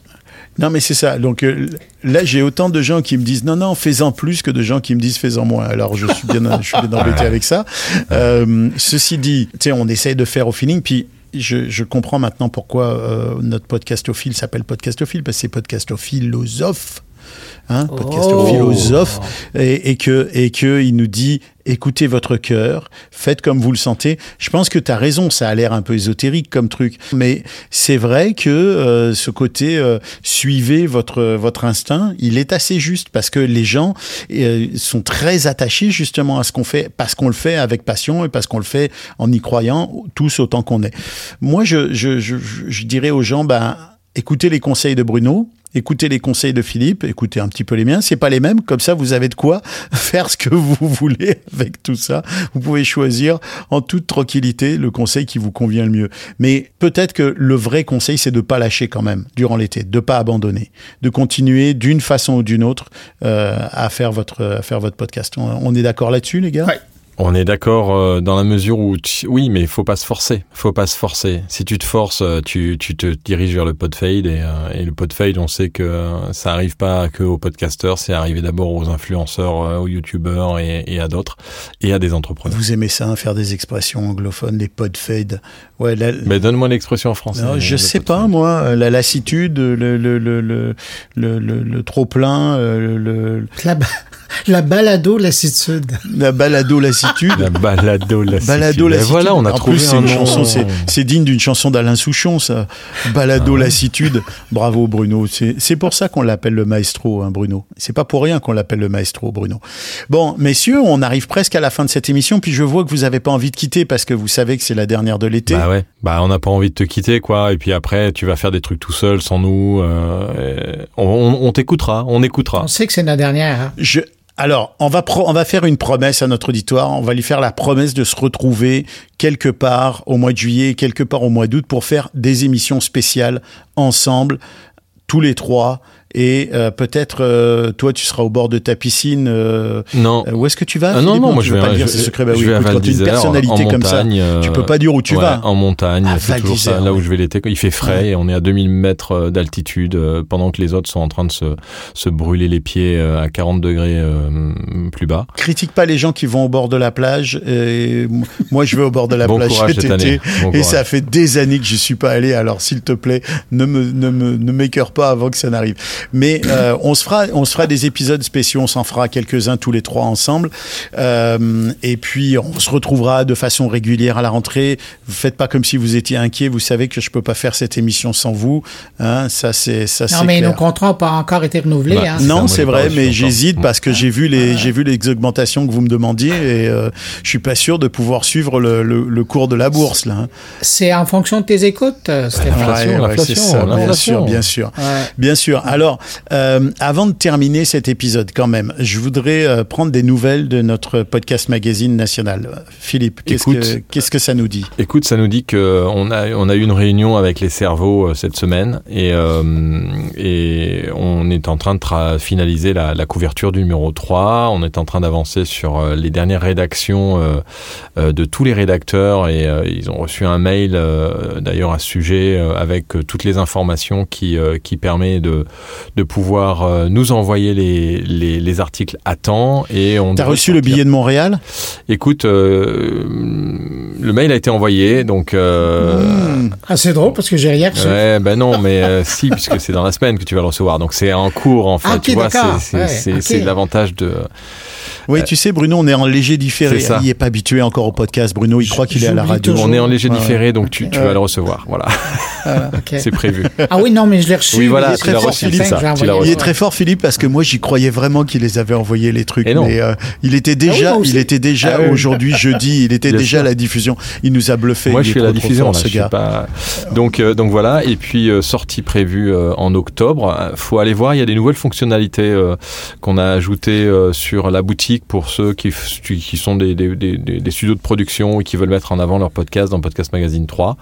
Non, mais c'est ça. Donc euh, là, j'ai autant de gens qui me disent non, non, fais-en plus que de gens qui me disent fais-en moins. Alors je suis bien, je suis bien embêté avec ça. Euh, ceci dit, tu sais, on essaye de faire au feeling, puis. Je, je comprends maintenant pourquoi euh, notre podcastophile s'appelle podcastophile, parce que c'est podcastophilosophie. Hein, podcastophilosophe, et, et que et que il nous dit écoutez votre cœur, faites comme vous le sentez. Je pense que tu as raison, ça a l'air un peu ésotérique comme truc, mais c'est vrai que euh, ce côté euh, suivez votre votre instinct, il est assez juste parce que les gens euh, sont très attachés justement à ce qu'on fait parce qu'on le fait avec passion et parce qu'on le fait en y croyant tous autant qu'on est. Moi, je je, je, je dirais aux gens ben écoutez les conseils de Bruno, écoutez les conseils de Philippe, écoutez un petit peu les miens. C'est pas les mêmes, comme ça vous avez de quoi faire ce que vous voulez avec tout ça. Vous pouvez choisir en toute tranquillité le conseil qui vous convient le mieux. Mais peut-être que le vrai conseil, c'est de pas lâcher quand même durant l'été, de pas abandonner, de continuer d'une façon ou d'une autre euh, à faire votre à faire votre podcast. On, est d'accord là-dessus, les gars? On est d'accord euh, dans la mesure où tu- oui, mais il faut pas se forcer. Faut pas se forcer. Si tu te forces, euh, tu, tu te diriges vers le podfade et, euh, et le podfade, on sait que ça arrive pas que aux podcasteurs, c'est arrivé d'abord aux influenceurs, aux youtubeurs et, et à d'autres et à des entrepreneurs. Vous aimez ça, faire des expressions anglophones, les podfades. Ouais, là, Mais donne-moi l'expression en français. Non, je sais pas moi, la lassitude, le le le le le, le, le trop plein, le, le La, ba- la balado lassitude. la balado lassitude. La balado lassitude. Balado Et lassitude. voilà, on a en trouvé plus, c'est un une nom. chanson, c'est digne d'une chanson d'Alain Souchon, ça. Balado Ah lassitude. Bravo Bruno. C'est c'est pour ça qu'on l'appelle le maestro, hein, Bruno. C'est pas pour rien qu'on l'appelle le maestro, Bruno. Bon, messieurs, on arrive presque à la fin de cette émission, puis je vois que vous avez pas envie de quitter parce que vous savez que c'est la dernière de l'été. Bah ouais, bah on n'a pas envie de te quitter quoi. Et puis après, tu vas faire des trucs tout seul sans nous. euh, et on on- on t'écoutera, on écoutera. On sait que c'est la dernière. hein. Je, alors, on va, faire une promesse à notre auditoire. On va lui faire la promesse de se retrouver quelque part au mois de juillet, quelque part au mois d'août pour faire des émissions spéciales ensemble, tous les trois. Et euh, peut-être, euh, toi, tu seras au bord de ta piscine. euh, Non. euh, où est-ce que tu vas Ah non, non, moi tu je veux vais, pas dire je, c'est secret. Bah oui, écoute, quand t'es une personnalité en comme ça, montagne, tu peux pas dire où tu ouais, vas. En montagne, c'est toujours ça, là où je vais l'été. Il fait frais et on est à 2000 mètres euh, d'altitude euh, pendant que les autres sont en train de se, se brûler les pieds euh, à 40 degrés euh, plus bas. Critique pas les gens qui vont au bord de la plage. Et moi, je vais au bord de la Bon plage cet été. Bon Et courage. ça fait des années que je suis pas allé. Alors, s'il te plaît, ne me ne me ne m'écœure pas avant que ça n'arrive. Mais euh, on se fera on se fera des épisodes spéciaux. On s'en fera quelques-uns tous les trois ensemble. Euh, et puis on se retrouvera de façon régulière à la rentrée. Vous faites pas comme si vous étiez inquiet. Vous savez que je peux pas faire cette émission sans vous. Hein, ça c'est ça Non, mais clair. nos contrats n'ont pas encore été renouvelés. Bah, hein. Non, c'est vrai, mais j'hésite parce que j'ai vu les j'ai vu les augmentations que vous me demandiez et euh, je suis pas sûr de pouvoir suivre le, le, le cours de la bourse là. hein. C'est en fonction de tes écoutes, euh, Stéphane. Ouais, ouais, bien sûr, bien sûr, Ouais. bien sûr. Alors Alors, euh, avant de terminer cet épisode, quand même, je voudrais euh, prendre des nouvelles de notre podcast magazine national. Philippe, qu'est-ce Écoute. que qu'est-ce que ça nous dit? Écoute, ça nous dit que on a on a eu une réunion avec les cerveaux euh, cette semaine et euh, et on est en train de finaliser la, la couverture du numéro 3. On est en train d'avancer sur euh, les dernières rédactions euh, euh, de tous les rédacteurs et euh, ils ont reçu un mail euh, d'ailleurs à ce sujet euh, avec euh, toutes les informations qui euh, qui permet de de pouvoir euh, nous envoyer les, les les articles à temps et on T'as reçu le billet de Montréal? Écoute, euh, le mail a été envoyé, donc. Euh, Mmh. Ah, c'est drôle parce que j'ai rien reçu. Ouais, ben non, mais euh, si, puisque c'est dans la semaine que tu vas le recevoir, donc c'est en cours en fait. Ah, tu vois, c'est c'est Ouais, c'est- c'est l'avantage de. Oui, tu sais, Bruno, on est en léger différé. Il est pas habitué encore au podcast. Bruno, il croit qu'il est à la radio. toujours. On est en léger Ouais, différé, donc tu, tu Ouais. vas le recevoir. Voilà, Ok. c'est prévu. Ah oui, non, mais je l'ai reçu. Oui, voilà, Il est tu très l'as fort, reçu, ça, tu l'as Il est très fort, Philippe, parce que moi, j'y croyais vraiment qu'il les avait envoyés, les trucs. Et non. Mais euh, il était Ah oui, déjà, il était déjà Ah oui. aujourd'hui, jeudi, il était Bien déjà sûr. à la diffusion. Il nous a bluffé. Moi, Il je suis à la diffusion, ce je suis gars. pas. Donc, euh, donc voilà. Et puis euh, sortie prévue euh, en octobre. Euh, Faut aller voir. Il y a des nouvelles fonctionnalités euh, qu'on a ajoutées euh, sur la boutique pour ceux qui, sont des, des, des, des- des studios de production et qui veulent mettre en avant leur podcast dans Podcast Magazine 3.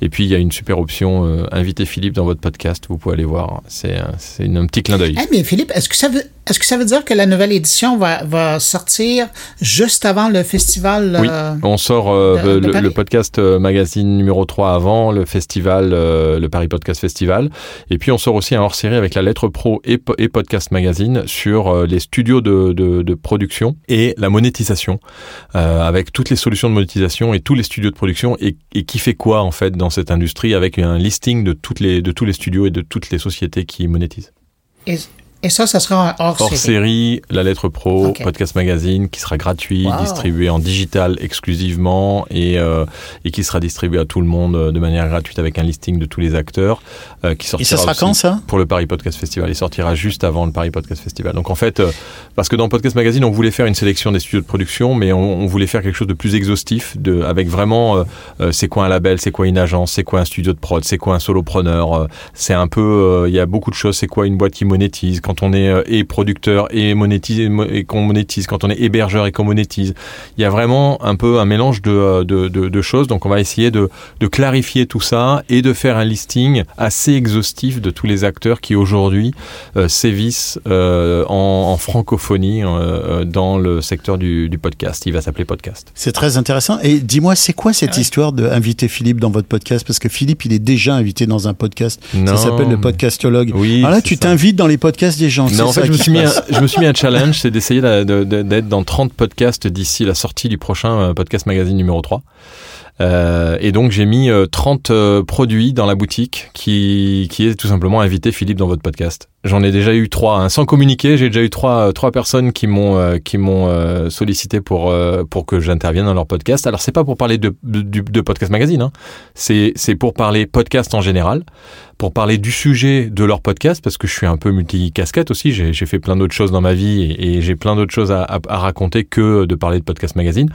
Et puis il y a une super option euh, inviter Philippe dans votre podcast. Vous pouvez aller voir. C'est un petit clin d'œil. Eh, mais Philippe, est-ce que ça veut est-ce que ça veut dire que la nouvelle édition va, va sortir juste avant le festival Oui, euh, on sort euh, de- le, podcast magazine numéro 3 avant le festival, le Paris Podcast Festival. Et puis on sort aussi un hors-série avec la lettre pro et, et podcast magazine sur les studios de, de, de production et la monétisation, euh, avec toutes les solutions de monétisation et tous les studios de production et, qui fait quoi en fait dans cette industrie avec un listing de, toutes les, de tous les studios et de toutes les sociétés qui monétisent? Et ça, ça sera un hors Hors série. série, la lettre pro, podcast magazine qui sera gratuit, Wow. distribué en digital exclusivement et, euh, et qui sera distribué à tout le monde euh, de manière gratuite avec un listing de tous les acteurs euh, qui Et ça sera quand, ça? pour le Paris Podcast Festival. Il sortira juste avant le Paris Podcast Festival. Donc en fait, euh, parce que dans Podcast Magazine, on voulait faire une sélection des studios de production, mais on, on voulait faire quelque chose de plus exhaustif, de, avec vraiment euh, euh, c'est quoi un label, c'est quoi une agence, c'est quoi un studio de prod, c'est quoi un solopreneur. euh, c'est un peu, euh, il y a beaucoup de choses. C'est quoi une boîte qui monétise quand on est euh, et producteur et monétise et mo- et qu'on monétise, quand on est hébergeur et qu'on monétise. Il y a vraiment un peu un mélange de, euh, de, de, de choses. Donc on va essayer de, de clarifier tout ça et de faire un listing assez exhaustif de tous les acteurs qui aujourd'hui euh, sévissent euh, en, en francophonie euh, dans le secteur du, du podcast. Il va s'appeler podcast. C'est très intéressant. Et dis-moi, c'est quoi cette histoire d'inviter Philippe dans votre podcast? Parce que Philippe, il est déjà invité dans un podcast. Non. Ça s'appelle le podcastologue. Oui. Alors là, tu t'invites dans les podcasts des gens. en fait, je me, suis mis un, passe. je me suis mis un challenge, c'est d'essayer de- de- de- d'être dans 30 podcasts d'ici la sortie du prochain euh, podcast magazine numéro 3. Euh, et donc j'ai mis euh, 30 euh, produits dans la boutique qui, qui est tout simplement inviter Philippe dans votre podcast. J'en ai déjà eu trois, hein. sans communiquer. J'ai déjà eu trois, euh, trois personnes qui m'ont euh, qui m'ont euh, sollicité pour euh, pour que j'intervienne dans leur podcast. Alors c'est pas pour parler de de, de podcast magazine, hein. c'est c'est pour parler podcast en général, pour parler du sujet de leur podcast parce que je suis un peu multicasquette aussi. J'ai fait plein d'autres choses dans ma vie et, j'ai plein d'autres choses à, à, à raconter que de parler de podcast magazine.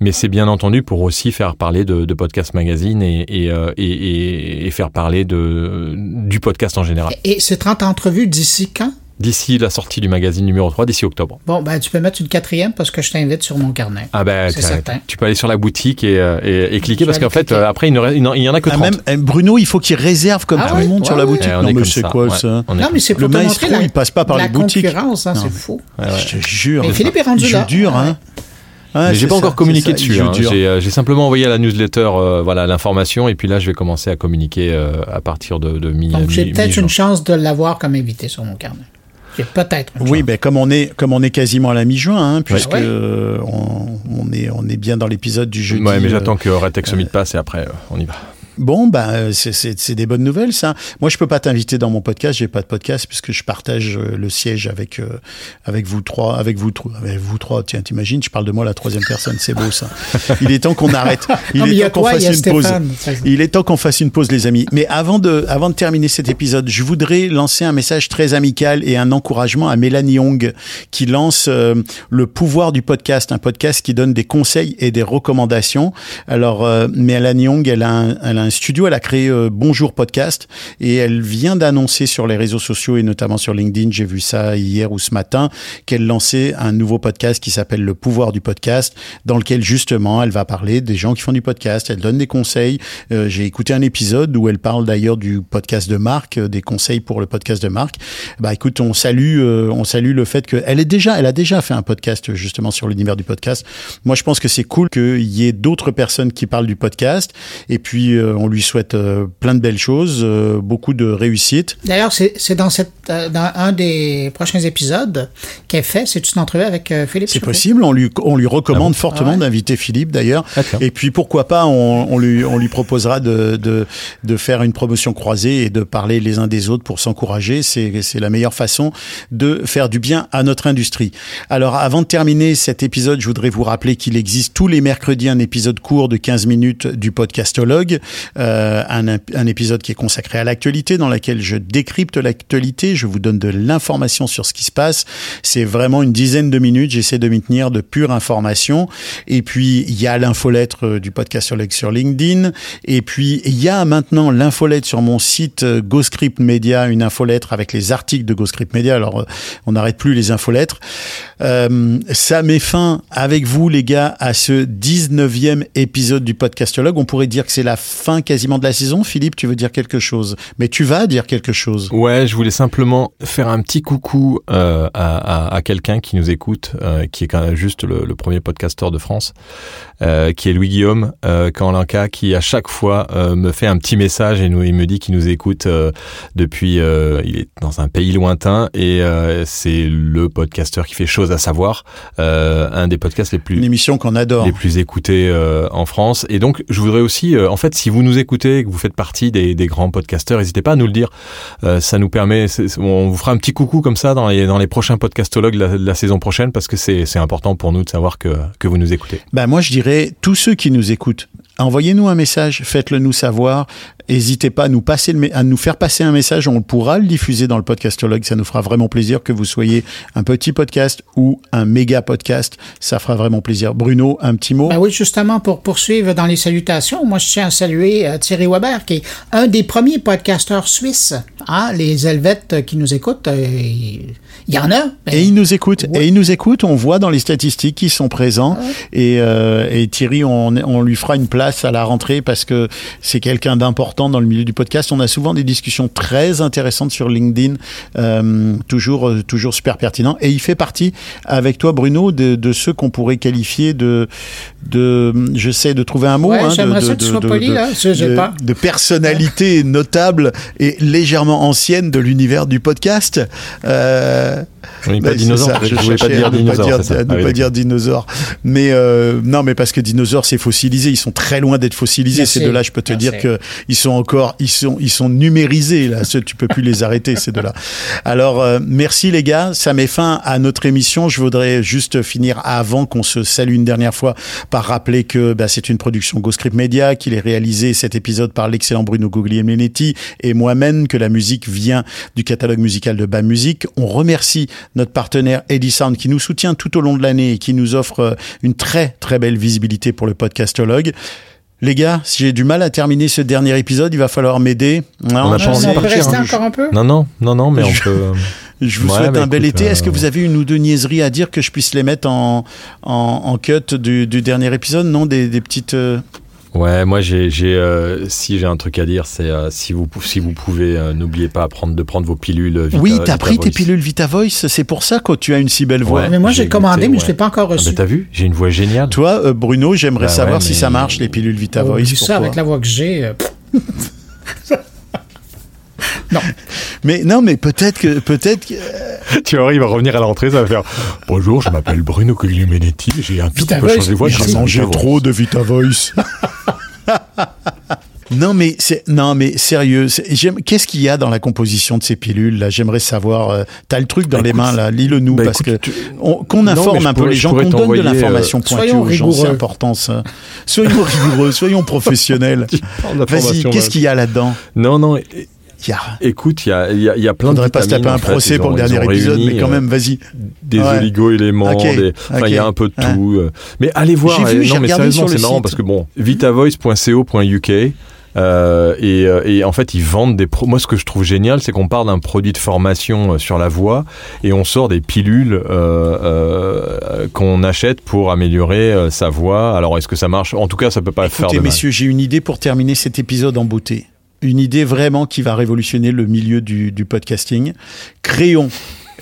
Mais c'est bien entendu pour aussi faire parler de, de podcast magazine et et, euh, et, et- faire parler de du podcast en général. Et ces 30 d'ici quand? D'ici la sortie du magazine numéro 3, d'ici octobre. Bon, ben, tu peux mettre une quatrième parce que je t'invite sur mon carnet. Ah ben, C'est certain. tu peux aller sur la boutique et, euh, et, et cliquer Je parce qu'en fait, cliquer. euh, après, il, ne reste- il n'en- il y en a que Ah, 30. même, eh, Bruno, il faut qu'il réserve comme Ah tout le monde sur la ouais. boutique. Eh, on non, mais c'est quoi ouais. ça? Non, mais c'est Le pour te maestro, montrer la, il passe pas par la les boutiques. concurrence, hein, c'est fou. Ouais. Je te jure. Mais Philippe est rendu là. dur, hein. Ouais, Mais j'ai pas ça, encore communiqué dessus. hein. J'ai euh, j'ai simplement envoyé à la newsletter euh, voilà l'information et puis là je vais commencer à communiquer euh, à partir de, de mi Donc, j'ai peut-être une chance de l'avoir comme invité sur mon carnet. J'ai peut-être une Oui, chance. ben comme on est comme on est quasiment à la mi-juin, hein, puisque Ouais. euh, on, on est on est bien dans l'épisode du jeudi. Ouais, mais euh, j'attends que Retex Summit passe et après euh, on y va. Bon, ben euh, c'est- des bonnes nouvelles, ça. Moi, je peux pas t'inviter dans mon podcast. J'ai pas de podcast puisque je partage euh, le siège avec euh, avec vous trois, avec vous trois, avec vous trois. Tiens, t'imagines, je parle de moi la troisième personne. C'est beau, ça. Il est temps qu'on arrête. Il Non, est temps qu'on fasse une pause. Stéphane. Il est temps qu'on fasse une pause, les amis. Mais avant de, avant de terminer cet épisode, je voudrais lancer un message très amical et un encouragement à Mélanie Young, qui lance euh, le pouvoir du podcast, un podcast qui donne des conseils et des recommandations. Alors, euh, Mélanie Young, elle a un, elle a un un studio, elle a créé euh, Bonjour Podcast et elle vient d'annoncer sur les réseaux sociaux et notamment sur LinkedIn, j'ai vu ça hier ou ce matin, qu'elle lançait un nouveau podcast qui s'appelle Le pouvoir du podcast, dans lequel justement elle va parler des gens qui font du podcast, elle donne des conseils. Euh, j'ai écouté un épisode où elle parle d'ailleurs du podcast de Marc, euh, des conseils pour le podcast de Marc. Bah écoute, on salue, on salue le fait qu'elle est déjà, elle a déjà fait un podcast justement sur l'univers du podcast. Moi, je pense que c'est cool qu'il y ait d'autres personnes qui parlent du podcast. Et puis, on lui souhaite euh, plein de belles choses, euh, beaucoup de réussite. D'ailleurs, c'est c'est dans, cette, euh, dans un des prochains épisodes qu'elle fait, c'est une entrevue avec euh, Philippe C'est possible. On lui, on lui recommande Ah bon fortement Ah ouais. d'inviter Philippe d'ailleurs. D'accord. Et puis pourquoi pas, on, on lui, on lui proposera de, de, de faire une promotion croisée et de parler les uns des autres pour s'encourager. C'est, c'est la meilleure façon de faire du bien à notre industrie. Alors, avant de terminer cet épisode, je voudrais vous rappeler qu'il existe tous les mercredis un épisode court de 15 minutes du podcastologue, euh, un, un épisode qui est consacré à l'actualité, dans lequel je décrypte l'actualité, je vous donne de l'information sur ce qui se passe. C'est vraiment une dizaine de minutes, j'essaie de m'y tenir de pure information. Et puis, il y a l'infolettre euh, du podcastologue sur LinkedIn. Et puis, il y a maintenant l'infolettre sur mon site euh, GoScript Media, une infolettre avec les articles de GoScript Media. Alors, euh, on n'arrête plus les infolettres. Euh, ça met fin avec vous, les gars, à ce 19e épisode du podcastologue. On pourrait dire que c'est la fin quasiment de la saison. Philippe, tu veux dire quelque chose Mais tu vas dire quelque chose. Ouais, je voulais simplement faire un petit coucou euh, à, à, à quelqu'un qui nous écoute, euh, qui est quand même juste le, le premier podcasteur de France, euh, qui est Louis Guillaume euh, Canlanca, qui à chaque fois me fait un petit message et nous, il me dit qu'il nous écoute depuis, il est dans un pays lointain et c'est le podcasteur qui fait chose à savoir, un des podcasts les plus Une émission qu'on adore. les plus écoutés en France. Et donc, je voudrais aussi, en fait, si vous nous écoutez, que vous faites partie des, grands podcasteurs, n'hésitez pas à nous le dire. Euh, ça nous permet, on vous fera un petit coucou comme ça dans les, prochains podcastologues de la, saison prochaine, parce que c'est c'est important pour nous de savoir que, que vous nous écoutez. Ben moi, je dirais, tous ceux qui nous écoutent, envoyez-nous un message, faites-le nous savoir. N'hésitez pas à nous, passer le, à nous faire passer un message, on pourra le diffuser dans le podcastologue. Ça nous fera vraiment plaisir que vous soyez un petit podcast ou un méga podcast. Ça fera vraiment plaisir. Bruno, un petit mot? Ben oui, justement, pour poursuivre dans les salutations, moi, je tiens à saluer euh, Thierry Weber, qui est un des premiers podcasteurs suisses. Hein, les Helvètes qui nous écoutent, euh, il y en a. Ben, Et il nous écoute. Ouais. Et il nous écoute. On voit dans les statistiques qu'ils sont présents. Et, euh, et Thierry, on, on lui fera une place à la rentrée parce que c'est quelqu'un d'important dans le milieu du podcast. On a souvent des discussions très intéressantes sur LinkedIn, euh, toujours, euh, toujours super pertinent. Et il fait partie, avec toi, Bruno, de, de ceux qu'on pourrait qualifier de, de, j'essaie de trouver un mot, Ouais, hein, de, poli, là, pas. de personnalité notable et légèrement ancienne de l'univers du podcast. Euh, Oui, pas dinosaure. ça, je je voulais pas cherchais dire ne dinosaure. dire, ça à ne Ah oui, pas dire dinosaure. Mais euh, non, mais parce que dinosaure, c'est fossilisé. Ils sont très loin d'être fossilisés. Ces deux-là, je peux te Merci. dire que ils sont encore, ils sont, ils sont numérisés là. Tu peux plus les arrêter ces deux-là. Alors, euh, merci les gars. Ça met fin à notre émission. Je voudrais juste finir avant qu'on se salue une dernière fois par rappeler que bah, c'est une production GoScript Media, qu'il est réalisé cet épisode par l'excellent Bruno Guglielminetti et moi-même, que la musique vient du catalogue musical de Bam Music. On remercie notre partenaire Edisound qui nous soutient tout au long de l'année et qui nous offre euh, une très très belle visibilité pour le podcastologue. Les gars, si j'ai du mal à terminer ce dernier épisode, il va falloir m'aider. Non, On a pas envie de partir, hein. encore un peu? Non, non, non, non, mais on Je- peut. Je vous Ouais, souhaite bah, un bel écoute, été. Est-ce que euh, vous avez une ou deux niaiseries à dire que je puisse les mettre en, en, en cut du, du dernier épisode? Non, des, des petites. Ouais, moi j'ai, j'ai, euh, si j'ai un truc à dire, c'est euh, si vous, si vous pouvez, euh, n'oubliez pas prendre, de prendre vos pilules. Vita, oui, t'as pris tes pilules Vita Voice. C'est pour ça que tu as une si belle voix. Ouais. Mais moi, j'ai j'ai commandé, goûté, mais je ouais. l'ai pas encore Ah, reçu. bah, t'as vu J'ai une voix géniale. Toi, euh, Bruno, j'aimerais Bah savoir ouais, si ça marche les pilules Vita Oh, Voice. pour ça, toi. avec la voix que j'ai. euh, pff, Mais non, mais peut-être que peut-être. que- tu vois, il va revenir à la rentrée, ça va faire Bonjour, je m'appelle Bruno Guglielminetti, j'ai un petit peu changé de voix. J'ai mangé trop de Vita Voice. Non mais c'est non mais sérieux, qu'est-ce qu'il y a dans la composition de ces pilules là? J'aimerais savoir. euh, T'as le truc dans Bah, les écoute, mains là, lis-le nous bah, parce écoute, que qu'on Non, informe un peu pourrais- les gens, qu'on donne de t'envoyer, euh, l'information pointue aux gens, c'est important ça. Soyons rigoureux, soyons professionnels. Vas-y, qu'est-ce qu'il y a là-dedans? Non, non, y a. écoute, il y a, y, a, y a plein Faudrait de pas se taper un fait. procès pour le dernier épisode, mais quand euh, même, vas-y. des Ouais. oligo-éléments, Ok, des... enfin il y a un peu de tout. euh. Mais allez voir, vu, euh, non mais sérieusement c'est marrant parce que bon, vitavoice.co.uk, Euh, et, et en fait, ils vendent des. Pro... Moi, ce que je trouve génial, c'est qu'on parle d'un produit de formation sur la voix et on sort des pilules euh, euh, qu'on achète pour améliorer sa voix. Alors, est-ce que ça marche? En tout cas, ça peut pas faire Écoutez, de mal. messieurs, j'ai une idée pour terminer cet épisode en beauté. Une idée vraiment qui va révolutionner le milieu du, du podcasting. Créons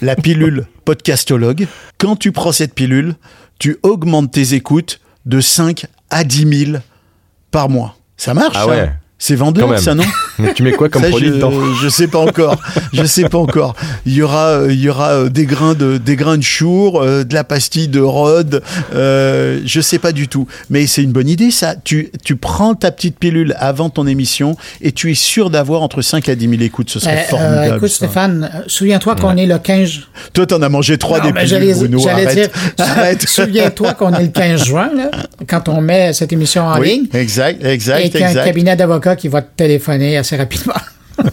la pilule podcastologue. Quand tu prends cette pilule, tu augmentes tes écoutes de 5 à 10 000 par mois. Ça marche, Ah. C'est vendeur, ça, non Mais tu mets quoi comme Ça, produit je, dedans je sais pas encore. Je sais pas encore. Il y aura, euh, il y aura euh, des grains de, des grains de chour, euh, de la pastille de Rhodes. Euh, je sais pas du tout. Mais c'est une bonne idée, ça. Tu, tu prends ta petite pilule avant ton émission et tu es sûr d'avoir entre 5 à 10 000 écoutes. Ce serait Euh, formidable. euh, écoute, ça. Stéphane, souviens-toi qu'on est le 15. Toi, t'en as mangé trois Non, des mais pilules, Bruno. j'allais Arrête. dire, Arrête. souviens-toi qu'on est le 15 juin, là, quand on met cette émission en Oui, ligne, exact, et exact, qu'il y a un exact. cabinet d'avocats qui va te téléphoner assez rapidement.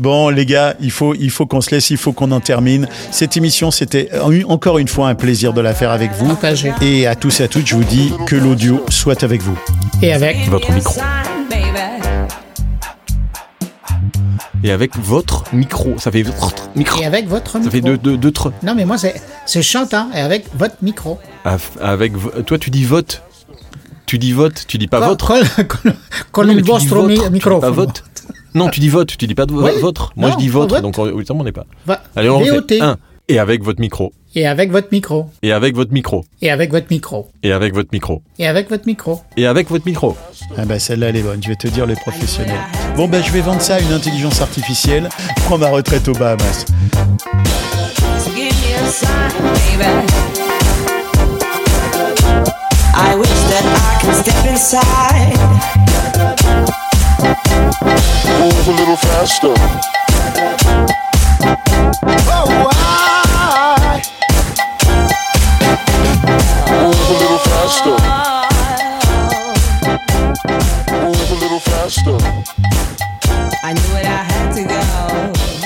Bon, les gars, il faut, il faut qu'on se laisse, il faut qu'on en termine. Cette émission, c'était encore une fois un plaisir de la faire avec vous. Partagé. Et à tous et à toutes, je vous dis que l'audio soit avec vous. Et avec, Votre micro. Et avec votre micro. Ça fait votre micro. et avec votre Ça micro. fait deux, deux, deux Non, mais moi, c'est c'est chantant. Et avec votre micro. Avec, toi, tu dis vote. Tu dis vote, tu dis pas votre. con- con- dis vostro microfono. pas vote. Non, tu dis vote, tu dis pas Oui. votre. Moi, Non, je dis votre, vote. donc oui, ça, on n'est pas. Va- Allez, on VOT. fait un. Et avec votre micro. Et avec votre micro. Et avec votre micro. Et avec votre micro. Et avec votre micro. Et avec votre micro. Et avec votre micro. Ah bah celle-là, elle est bonne. Je vais te dire les professionnels. Bon, bah je vais vendre ça à une intelligence artificielle. Prends ma retraite aux Bahamas. I wish that I could step inside. Move a little faster. Oh, why? Move a little faster. I knew it, I had to go.